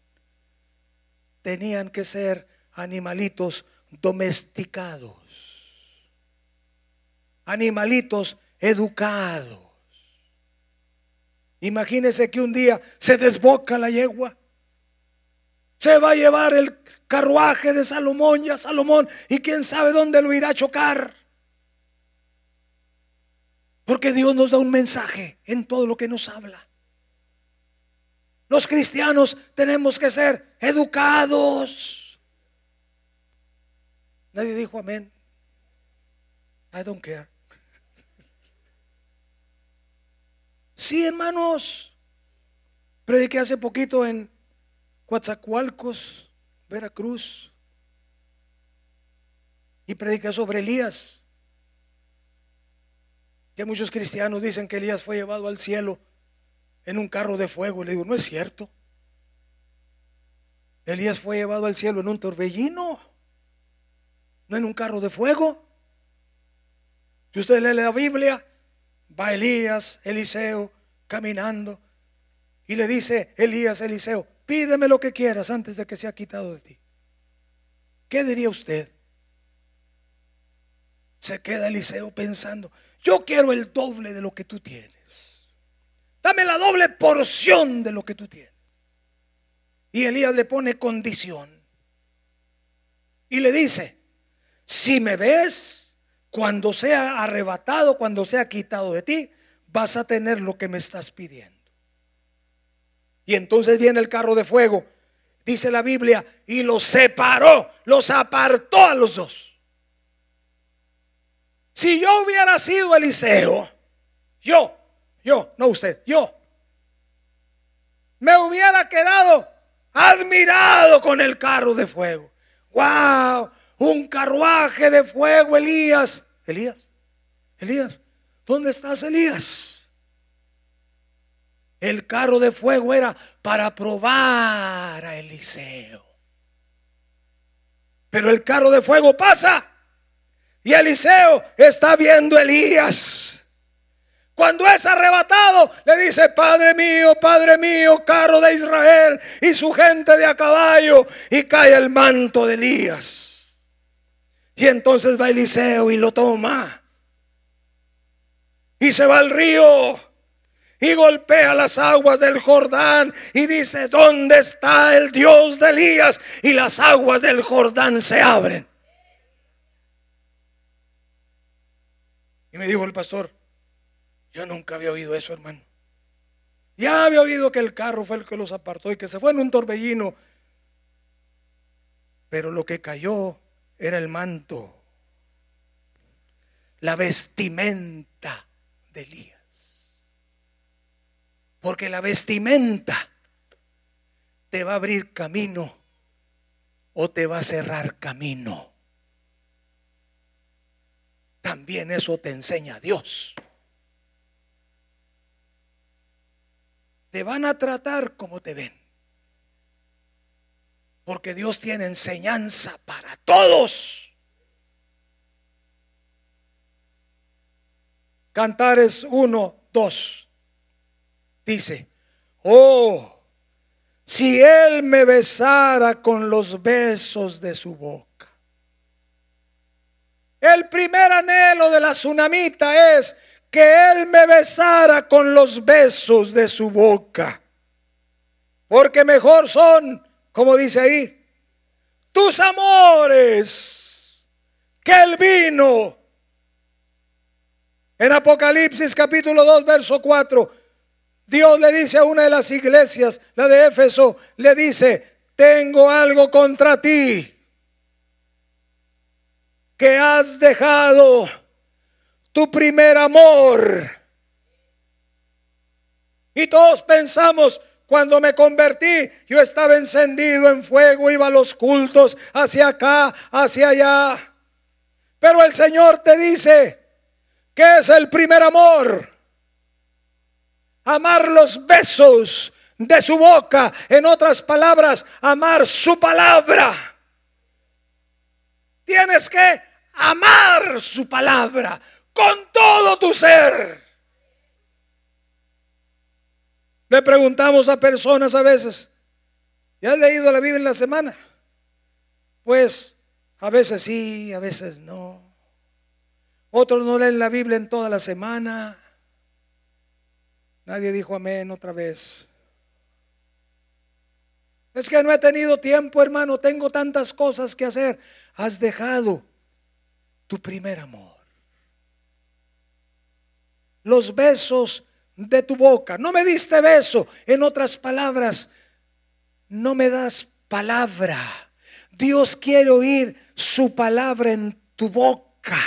tenían que ser animalitos domesticados, animalitos educados. Imagínese que un día se desboca la yegua, se va a llevar el carruaje de Salomón y a Salomón y quién sabe dónde lo irá a chocar. Porque Dios nos da un mensaje en todo lo que nos habla. Los cristianos tenemos que ser educados. Nadie dijo amén. I don't care. Sí, hermanos. Prediqué hace poquito en Coatzacoalcos, Veracruz. Y prediqué sobre Elías. Que muchos cristianos dicen que Elías fue llevado al cielo en un carro de fuego. Y le digo, no es cierto. Elías fue llevado al cielo en un torbellino, no en un carro de fuego. Si usted lee la Biblia, va Elías, Eliseo, caminando, y le dice Elías, Eliseo, pídeme lo que quieras antes de que sea quitado de ti. ¿Qué diría usted? Se queda Eliseo pensando, yo quiero el doble de lo que tú tienes. Dame la doble porción de lo que tú tienes. Y Elías le pone condición. Y le dice, si me ves, cuando sea arrebatado, cuando sea quitado de ti, vas a tener lo que me estás pidiendo. Y entonces viene el carro de fuego, dice la Biblia, y los separó, los apartó a los dos. Si yo hubiera sido Eliseo, yo, yo, no usted, yo, me hubiera quedado admirado con el carro de fuego. ¡Wow! Un carruaje de fuego, Elías. Elías, Elías, ¿dónde estás, Elías? El carro de fuego era para probar a Eliseo. Pero el carro de fuego pasa y Eliseo está viendo a Elías. Cuando es arrebatado, le dice, Padre mío, Padre mío, carro de Israel y su gente de a caballo. Y cae el manto de Elías. Y entonces va Eliseo y lo toma. Y se va al río. Y golpea las aguas del Jordán. Y dice, ¿dónde está el Dios de Elías? Y las aguas del Jordán se abren. Y me dijo el pastor, yo nunca había oído eso, hermano. Ya había oído que el carro fue el que los apartó y que se fue en un torbellino. Pero lo que cayó era el manto, la vestimenta de Elías. Porque la vestimenta te va a abrir camino o te va a cerrar camino. También eso te enseña Dios. Te van a tratar como te ven. Porque Dios tiene enseñanza para todos. Cantares 1, 2. Dice, oh, si Él me besara con los besos de su boca el primer anhelo de la tsunamita es que Él me besara con los besos de su boca. Porque mejor son, como dice ahí, tus amores que el vino En Apocalipsis capítulo 2, verso 4, Dios le dice a una de las iglesias, la de Éfeso, le dice, tengo algo contra ti, que has dejado tu primer amor. Y todos pensamos, cuando me convertí, yo estaba encendido en fuego, iba a los cultos, hacia acá, hacia allá. Pero el Señor te dice, que es el primer amor? Amar los besos de su boca. En otras palabras, amar su palabra. Tienes que amar su palabra con todo tu ser. Le preguntamos a personas a veces, ¿ya has leído la Biblia en la semana? Pues a veces sí, a veces no. Otros no leen la Biblia en toda la semana. Nadie dijo amén otra vez. Es que no he tenido tiempo, hermano. Tengo tantas cosas que hacer. Has dejado tu primer amor. Los besos de tu boca. No me diste beso. En otras palabras, no me das palabra. Dios quiere oír su palabra en tu boca.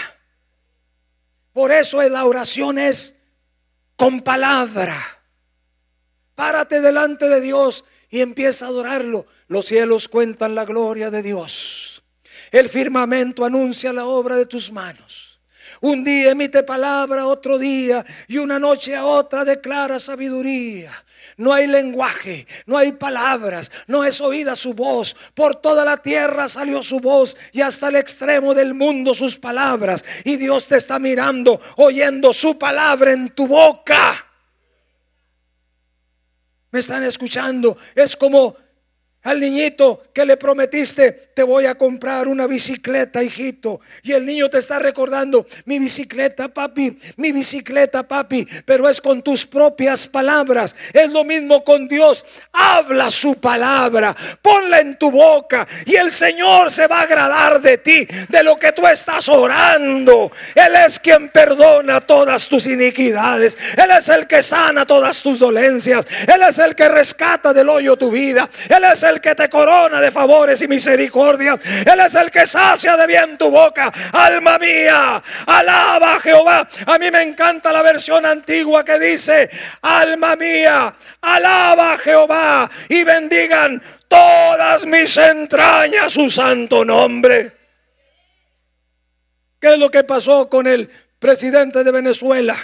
Por eso la oración es con palabra. Párate delante de Dios y empieza a adorarlo. Los cielos cuentan la gloria de Dios. El firmamento anuncia la obra de tus manos. Un día emite palabra, otro día, y una noche a otra declara sabiduría. No hay lenguaje, no hay palabras, no es oída su voz. Por toda la tierra salió su voz y hasta el extremo del mundo sus palabras. Y Dios te está mirando, oyendo su palabra en tu boca. ¿Me están escuchando? Es como al niñito que le prometiste, te voy a comprar una bicicleta, hijito. Y el niño te está recordando, mi bicicleta, papi, mi bicicleta, papi. Pero es con tus propias palabras. Es lo mismo con Dios. Habla su palabra, ponla en tu boca. Y el Señor se va a agradar de ti, de lo que tú estás orando. Él es quien perdona todas tus iniquidades. Él es el que sana todas tus dolencias. Él es el que rescata del hoyo tu vida. Él es el que te corona de favores y misericordias. Él es el que sacia de bien tu boca. Alma mía, alaba a Jehová. A mí me encanta la versión antigua que dice, alma mía, alaba a Jehová y bendigan todas mis entrañas su santo nombre. ¿Qué es lo que pasó con el presidente de Venezuela?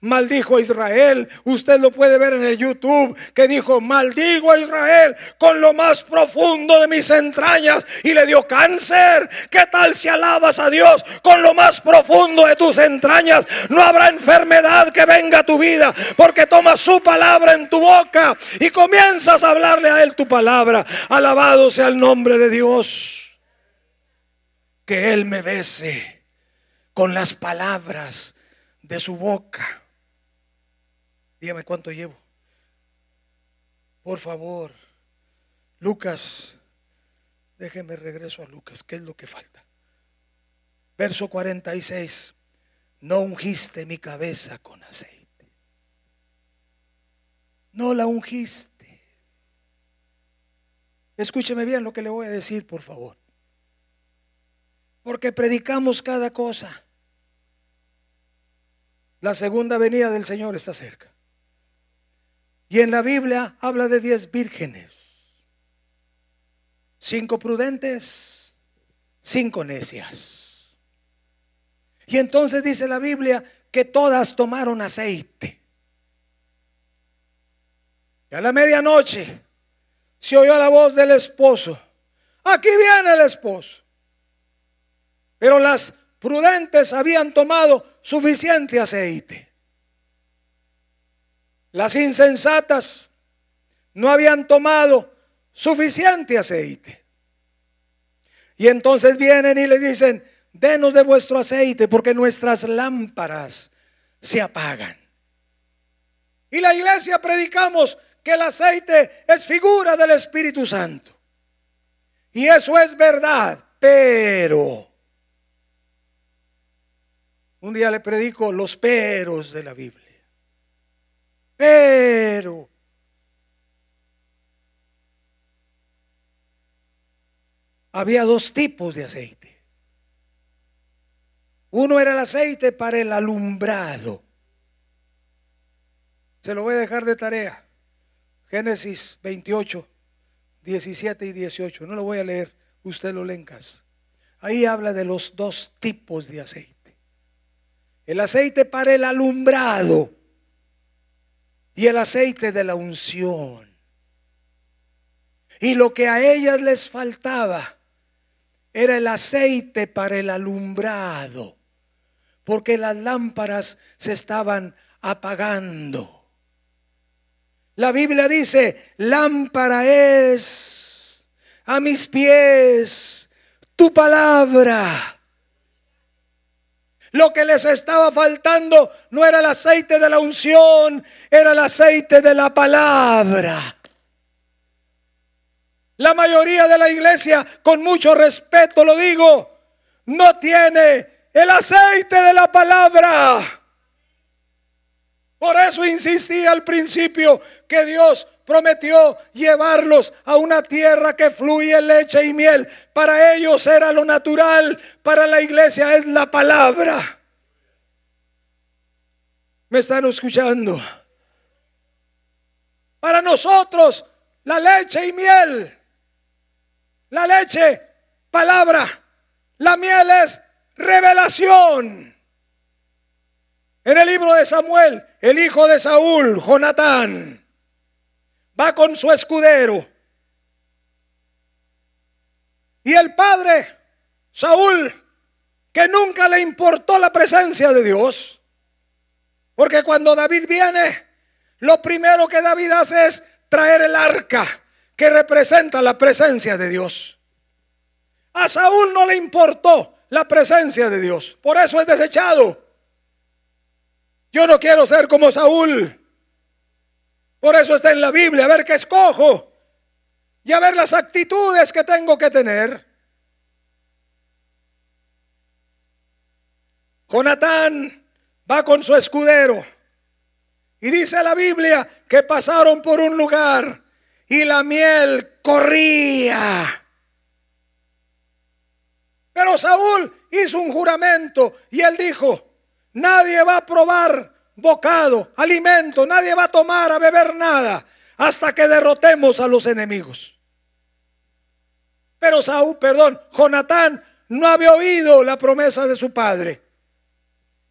Maldijo a Israel. Usted lo puede ver en el YouTube que dijo, maldigo a Israel con lo más profundo de mis entrañas y le dio cáncer. ¿Qué tal si alabas a Dios con lo más profundo de tus entrañas? No habrá enfermedad que venga a tu vida porque tomas su palabra en tu boca y comienzas a hablarle a Él tu palabra. Alabado sea el nombre de Dios. Que Él me bese con las palabras de su boca. Dígame cuánto llevo. Por favor, Lucas, déjeme regreso a Lucas. ¿Qué es lo que falta? Verso 46. No ungiste mi cabeza con aceite. No la ungiste. Escúcheme bien lo que le voy a decir, por favor. Porque predicamos cada cosa. La segunda venida del Señor está cerca. Y en la Biblia habla de diez vírgenes. Cinco prudentes, cinco necias. Y entonces dice la Biblia que todas tomaron aceite. Y a la medianoche se oyó la voz del esposo. Aquí viene el esposo. Pero las prudentes habían tomado suficiente aceite. Las insensatas no habían tomado suficiente aceite. Y entonces vienen y le dicen, denos de vuestro aceite porque nuestras lámparas se apagan. Y la iglesia predicamos que el aceite es figura del Espíritu Santo. Y eso es verdad, pero Un día le predico los peros de la Biblia. Pero había dos tipos de aceite. Uno era el aceite para el alumbrado. Se lo voy a dejar de tarea. Génesis 28, 17 y 18. No lo voy a leer, usted lo lee Ahí habla de los dos tipos de aceite. El aceite para el alumbrado y el aceite de la unción. Y lo que a ellas les faltaba era el aceite para el alumbrado, porque las lámparas se estaban apagando. La Biblia dice, lámpara es a mis pies tu palabra. Lo que les estaba faltando no era el aceite de la unción, era el aceite de la palabra. La mayoría de la iglesia, con mucho respeto lo digo, no tiene el aceite de la palabra. Por eso insistí al principio que Dios prometió llevarlos a una tierra que fluye leche y miel. Para ellos era lo natural, para la iglesia es la palabra. ¿Me están escuchando? Para nosotros, la leche y miel. La leche, palabra. La miel es revelación. En el libro de Samuel, el hijo de Saúl, Jonatán, va con su escudero. Y el padre, Saúl, que nunca le importó la presencia de Dios, porque cuando David viene, lo primero que David hace es traer el arca que representa la presencia de Dios. A Saúl no le importó la presencia de Dios, por eso es desechado. Yo no quiero ser como Saúl. Por eso está en la Biblia, a ver qué escojo y a ver las actitudes que tengo que tener. Jonatán va con su escudero y dice la Biblia que pasaron por un lugar y la miel corría. Pero Saúl hizo un juramento y él dijo, Nadie va a probar bocado, alimento, nadie va a tomar, a beber nada hasta que derrotemos a los enemigos. Pero Saúl, perdón, Jonatán no había oído la promesa de su padre.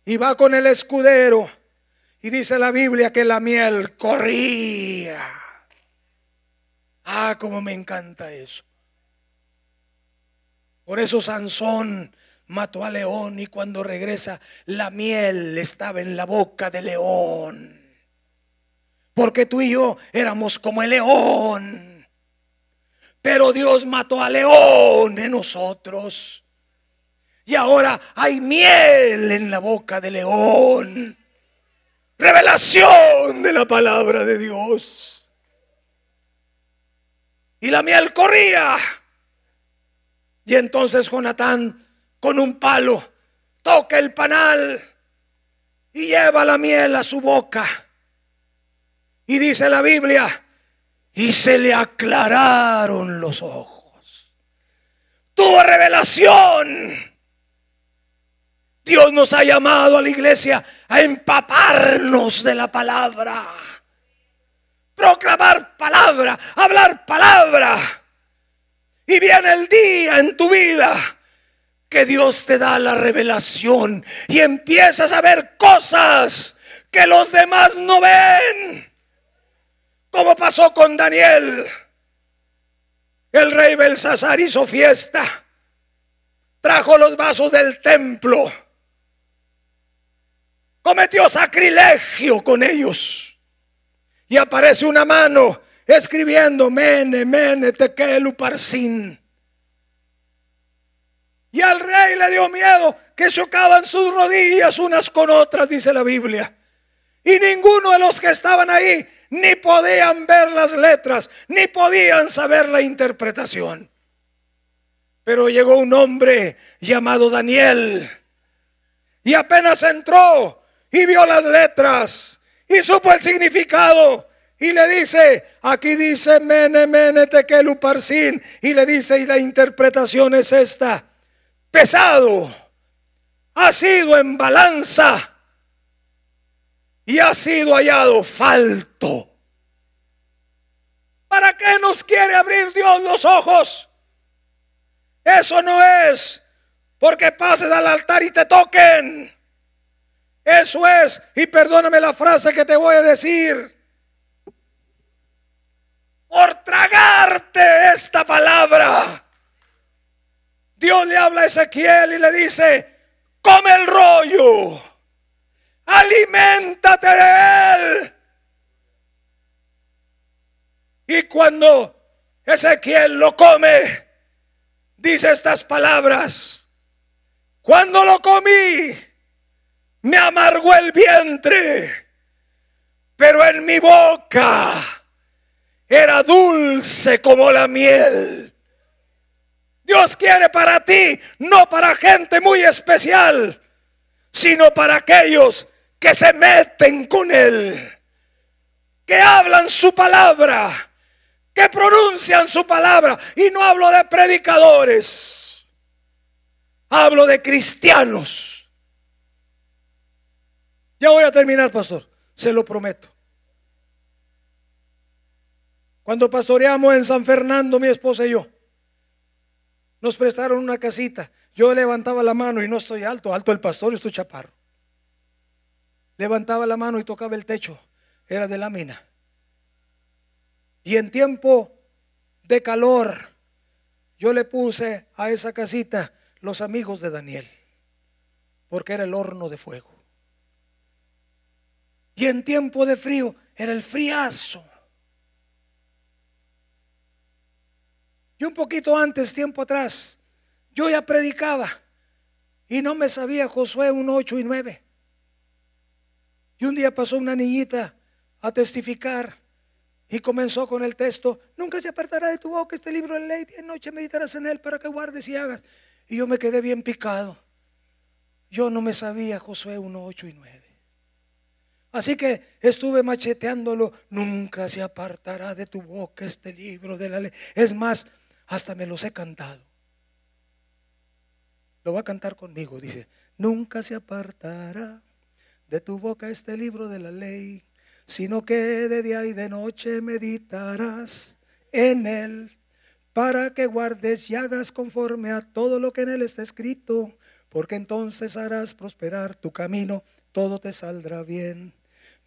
Y va con el escudero y dice la Biblia que la miel corría. Ah, como me encanta eso. Por eso Sansón mató a león y cuando regresa la miel estaba en la boca de león. Porque tú y yo éramos como el león. Pero Dios mató a león de nosotros. Y ahora hay miel en la boca de león. Revelación de la palabra de Dios. Y la miel corría. Y entonces Jonatán con un palo, toca el panal y lleva la miel a su boca. Y dice la Biblia, y se le aclararon los ojos. Tuvo revelación. Dios nos ha llamado a la iglesia a empaparnos de la palabra. Proclamar palabra, hablar palabra. Y viene el día en tu vida que Dios te da la revelación y empiezas a ver cosas que los demás no ven. Como pasó con Daniel. El rey Belsasar hizo fiesta. Trajo los vasos del templo. Cometió sacrilegio con ellos. Y aparece una mano escribiendo Mene, Mene, Tekelu, Parsin. Y al rey le dio miedo que chocaban sus rodillas unas con otras, dice la Biblia. Y ninguno de los que estaban ahí ni podían ver las letras, ni podían saber la interpretación. Pero llegó un hombre llamado Daniel. Y apenas entró y vio las letras y supo el significado. Y le dice, aquí dice mene mene parsin. Y le dice, y la interpretación es esta: pesado, ha sido en balanza y ha sido hallado falto. ¿Para qué nos quiere abrir Dios los ojos? Eso no es porque pases al altar y te toquen. Eso es, y perdóname la frase que te voy a decir, por tragarte esta palabra. Dios le habla a Ezequiel y le dice, come el rollo, aliméntate de él. Y cuando Ezequiel lo come, dice estas palabras. Cuando lo comí, me amargó el vientre, pero en mi boca era dulce como la miel. Dios quiere para ti, no para gente muy especial, sino para aquellos que se meten con Él, que hablan su palabra que pronuncian su palabra. Y no hablo de predicadores, hablo de cristianos. Ya voy a terminar, pastor, se lo prometo. Cuando pastoreamos en San Fernando, mi esposa y yo, nos prestaron una casita. Yo levantaba la mano y no estoy alto, alto el pastor, y estoy chaparro. Levantaba la mano y tocaba el techo, era de lámina. Y en tiempo de calor, yo le puse a esa casita los amigos de Daniel, porque era el horno de fuego. Y en tiempo de frío era el friazo. Y un poquito antes, tiempo atrás, yo ya predicaba y no me sabía Josué 1, 8 y 9. Y un día pasó una niñita a testificar y comenzó con el texto, nunca se apartará de tu boca este libro de ley, y noche meditarás en él para que guardes y hagas. Y yo me quedé bien picado. Yo no me sabía Josué 1, 8 y 9. Así que estuve macheteándolo, nunca se apartará de tu boca este libro de la ley. Es más, hasta me los he cantado. Lo va a cantar conmigo, dice, nunca se apartará de tu boca este libro de la ley sino que de día y de noche meditarás en él, para que guardes y hagas conforme a todo lo que en él está escrito, porque entonces harás prosperar tu camino, todo te saldrá bien.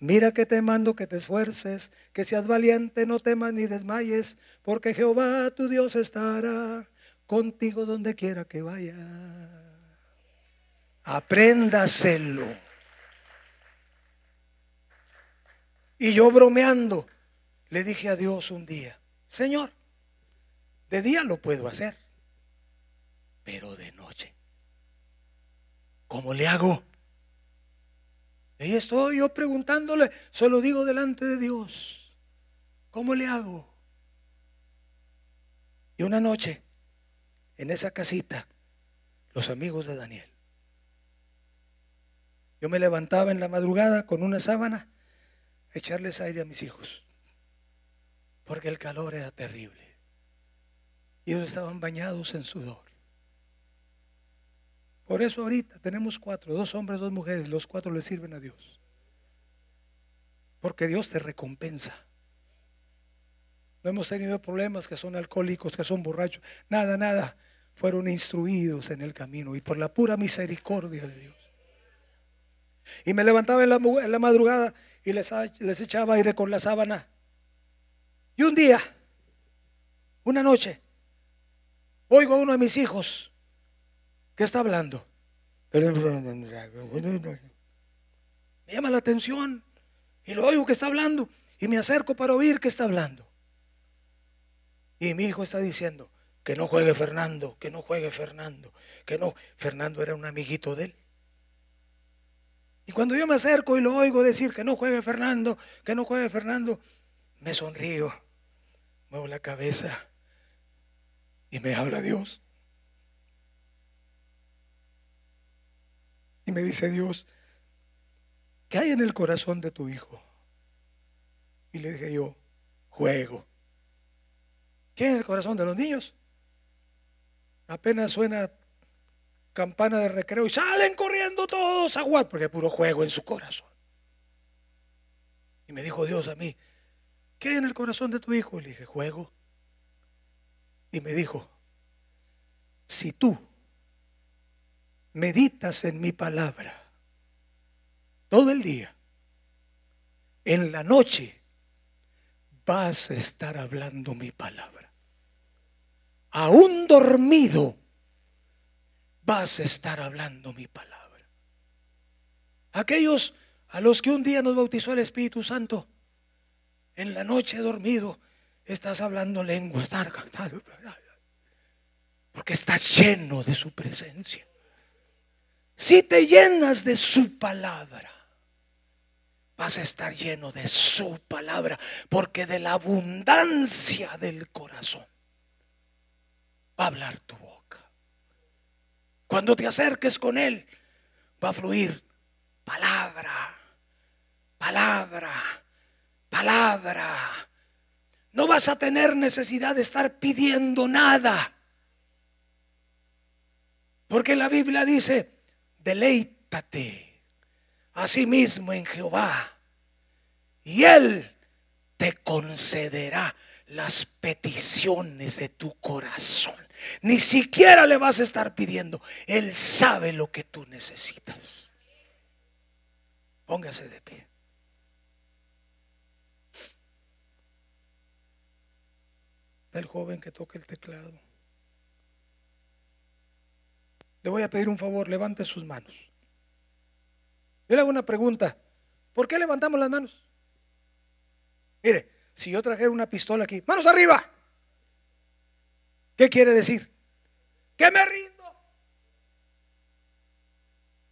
Mira que te mando que te esfuerces, que seas valiente, no temas ni desmayes, porque Jehová tu Dios estará contigo donde quiera que vaya. Apréndaselo. Y yo bromeando, le dije a Dios un día, Señor, de día lo puedo hacer, pero de noche, ¿cómo le hago? Ahí estoy yo preguntándole, se lo digo delante de Dios, ¿cómo le hago? Y una noche, en esa casita, los amigos de Daniel, yo me levantaba en la madrugada con una sábana echarles aire a mis hijos, porque el calor era terrible. Y ellos estaban bañados en sudor. Por eso ahorita tenemos cuatro, dos hombres, dos mujeres, los cuatro le sirven a Dios. Porque Dios te recompensa. No hemos tenido problemas que son alcohólicos, que son borrachos, nada, nada. Fueron instruidos en el camino y por la pura misericordia de Dios. Y me levantaba en la, madrugada y les, les echaba aire con la sábana. Y un día, una noche, oigo a uno de mis hijos que está hablando. Me llama la atención y lo oigo que está hablando y me acerco para oír que está hablando. Y mi hijo está diciendo que no juegue Fernando, que no juegue Fernando, que no. Fernando era un amiguito de él. Y cuando yo me acerco y lo oigo decir que no juegue Fernando, que no juegue Fernando, me sonrío, muevo la cabeza y me habla Dios. Y me dice Dios, ¿qué hay en el corazón de tu hijo? Y le dije yo, juego. ¿Qué hay en el corazón de los niños? Apenas suena campana de recreo y salen corriendo todos a jugar porque puro juego en su corazón. Y me dijo Dios a mí, ¿qué hay en el corazón de tu hijo? Y le dije, juego. Y me dijo, si tú meditas en mi palabra todo el día, en la noche vas a estar hablando mi palabra. Aún dormido vas a estar hablando mi palabra. Aquellos a los que un día nos bautizó el Espíritu Santo, en la noche dormido, estás hablando lenguas, porque estás lleno de su presencia. Si te llenas de su palabra, vas a estar lleno de su palabra, porque de la abundancia del corazón va a hablar tu boca. Cuando te acerques con Él, va a fluir palabra, palabra, palabra. No vas a tener necesidad de estar pidiendo nada. Porque la Biblia dice, deleítate a sí mismo en Jehová y Él te concederá las peticiones de tu corazón. Ni siquiera le vas a estar pidiendo. Él sabe lo que tú necesitas. Póngase de pie. El joven que toca el teclado. Le voy a pedir un favor, levante sus manos. Yo le hago una pregunta. ¿Por qué levantamos las manos? Mire, si yo trajera una pistola aquí, manos arriba. ¿Qué quiere decir? Que me rindo.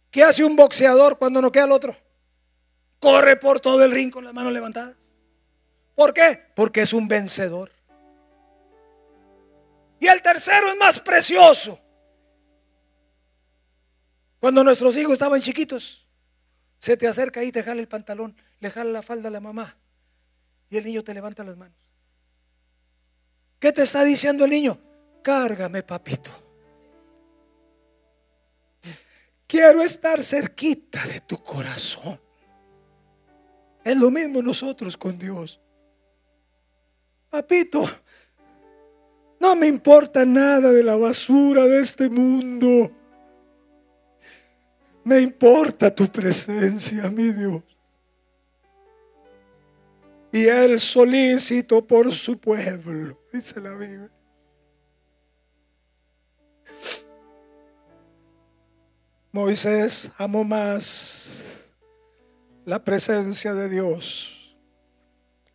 ¿Qué hace un boxeador cuando no queda el otro? Corre por todo el ring con las manos levantadas. ¿Por qué? Porque es un vencedor. Y el tercero es más precioso. Cuando nuestros hijos estaban chiquitos, se te acerca y te jala el pantalón, le jala la falda a la mamá y el niño te levanta las manos. ¿Qué te está diciendo el niño? Cárgame, papito. Quiero estar cerquita de tu corazón. Es lo mismo nosotros con Dios. Papito, no me importa nada de la basura de este mundo. Me importa tu presencia, mi Dios. Y Él solícito por su pueblo, dice la Biblia. Moisés amó más la presencia de Dios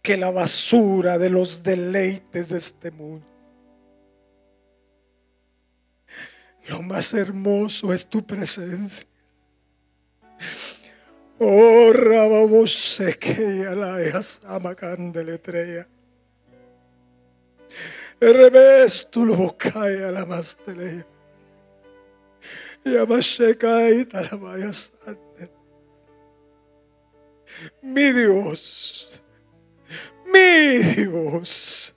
que la basura de los deleites de este mundo. Lo más hermoso es tu presencia. Oh, rababose que la amacandeletrea. Revés tu lo cae a la mastelea. Mi Dios, mi Dios,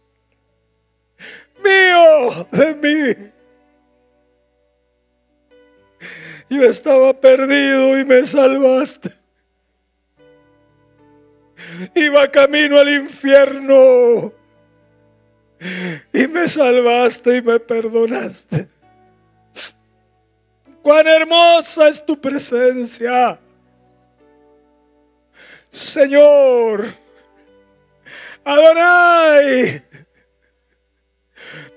mío de mí. Yo estaba perdido y me salvaste. Iba camino al infierno y me salvaste y me perdonaste. Cuán hermosa es tu presencia. Señor, Adonai,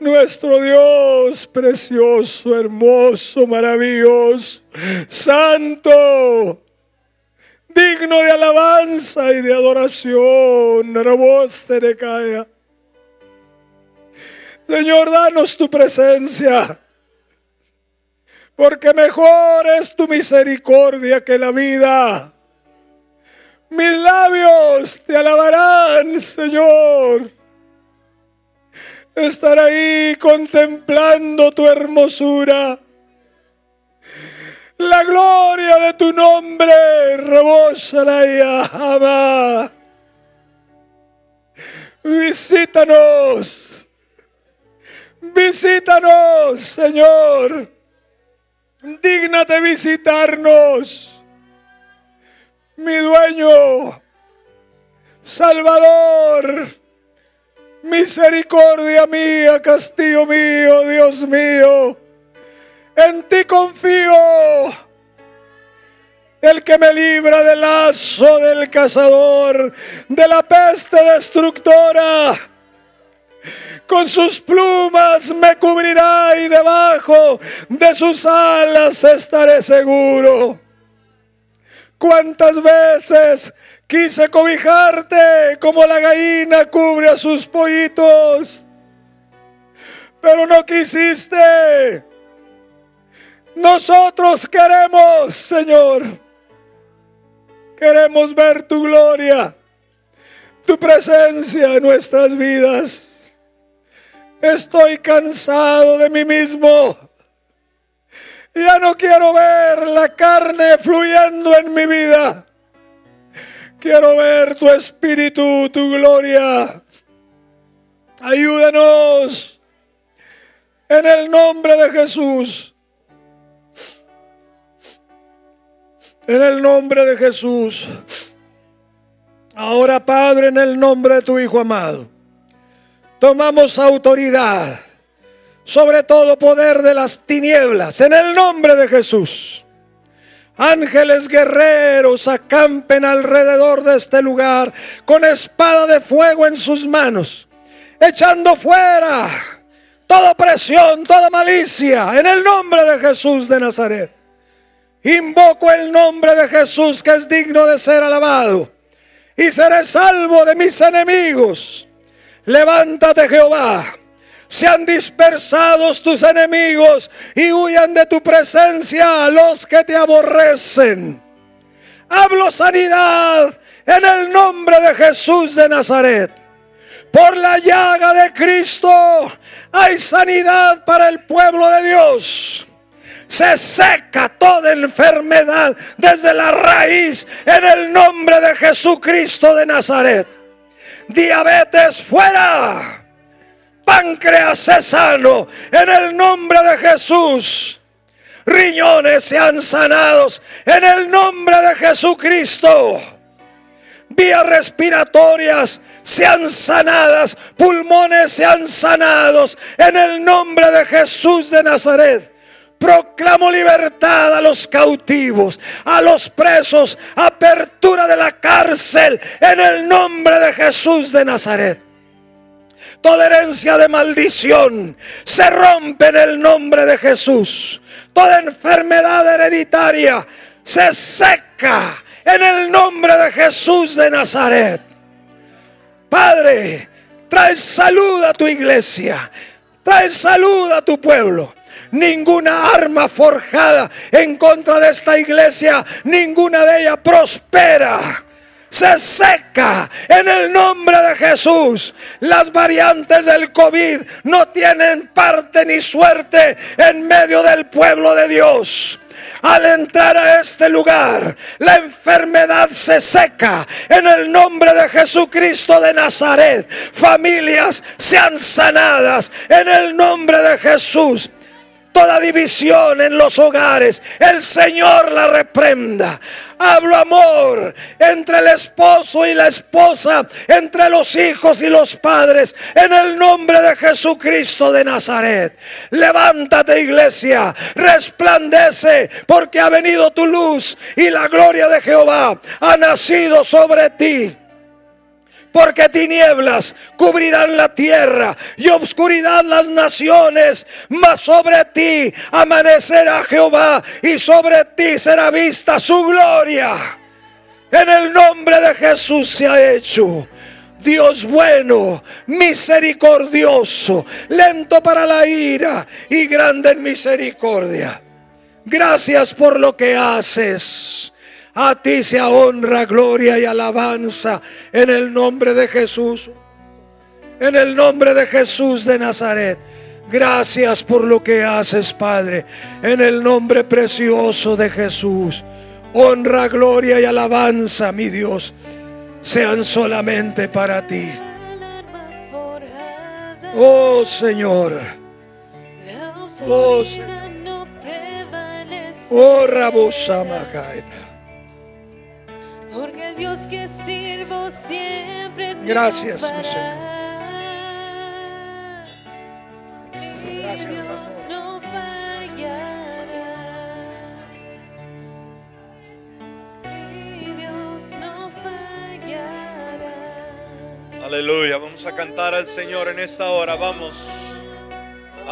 nuestro Dios precioso, hermoso, maravilloso, santo, digno de alabanza y de adoración. Señor, danos tu presencia, porque mejor es tu misericordia que la vida. Mis labios te alabarán, Señor estar ahí contemplando tu hermosura. La gloria de tu nombre rebosa la llama. Visítanos. Visítanos, Señor. Dígnate visitarnos. Mi dueño, Salvador, misericordia mía, castillo mío, Dios mío. En ti confío. El que me libra del lazo del cazador, de la peste destructora. Con sus plumas me cubrirá y debajo de sus alas estaré seguro. ¿Cuántas veces quise cobijarte como la gallina cubre a sus pollitos? Pero no quisiste. Nosotros queremos, Señor. Queremos ver tu gloria, tu presencia en nuestras vidas. Estoy cansado de mí mismo. Ya no quiero ver la carne fluyendo en mi vida. Quiero ver tu espíritu, tu gloria. Ayúdanos en el nombre de Jesús. En el nombre de Jesús. Ahora, Padre, en el nombre de tu Hijo amado, tomamos autoridad sobre todo poder de las tinieblas. En el nombre de Jesús. Ángeles guerreros acampen alrededor de este lugar con espada de fuego en sus manos, echando fuera toda presión, toda malicia, en el nombre de Jesús de Nazaret. Invoco el nombre de Jesús que es digno de ser alabado y seré salvo de mis enemigos. Levántate Jehová. Sean dispersados tus enemigos y huyan de tu presencia a los que te aborrecen. Hablo sanidad en el nombre de Jesús de Nazaret. Por la llaga de Cristo hay sanidad para el pueblo de Dios se seca toda enfermedad desde la raíz en el nombre de Jesucristo de Nazaret. Diabetes fuera. Páncreas sano en el nombre de Jesús. Riñones sean sanados en el nombre de Jesucristo. Vías respiratorias sean sanadas, pulmones sean sanados en el nombre de Jesús de Nazaret. Proclamo libertad a los cautivos, a los presos, apertura de la cárcel en el nombre de Jesús de Nazaret. Toda herencia de maldición se rompe en el nombre de Jesús. Toda enfermedad hereditaria se seca en el nombre de Jesús de Nazaret. Padre, trae salud a tu iglesia. Trae salud a tu pueblo ninguna arma forjada en contra de esta iglesia, ninguna de ellas prospera se seca en el nombre de Jesús. Las variantes del COVID no tienen parte ni suerte en medio del pueblo de Dios. Al entrar a este lugar, la enfermedad se seca en el nombre de Jesucristo de Nazaret. Familias sean sanadas en el nombre de Jesús toda división en los hogares, el Señor la reprenda. Hablo amor entre el esposo y la esposa, entre los hijos y los padres, en el nombre de Jesucristo de Nazaret. Levántate iglesia, resplandece, porque ha venido tu luz y la gloria de Jehová ha nacido sobre ti porque tinieblas cubrirán la tierra y obscuridad las naciones, mas sobre ti amanecerá Jehová y sobre ti será vista su gloria. En el nombre de Jesús se ha hecho. Dios bueno, misericordioso, lento para la ira y grande en misericordia. Gracias por lo que haces. A ti sea honra, gloria y alabanza en el nombre de Jesús. En el nombre de Jesús de Nazaret. Gracias por lo que haces, Padre. En el nombre precioso de Jesús. Honra, gloria y alabanza, mi Dios, sean solamente para ti. Oh Señor. Oh, oh Rabosamacaeta. Dios que sirvo siempre te Gracias, mi triunfará. Gracias, Dios pastor. no fallará. Mi Dios no fallará. Aleluya. Vamos a cantar al Señor en esta hora. Vamos.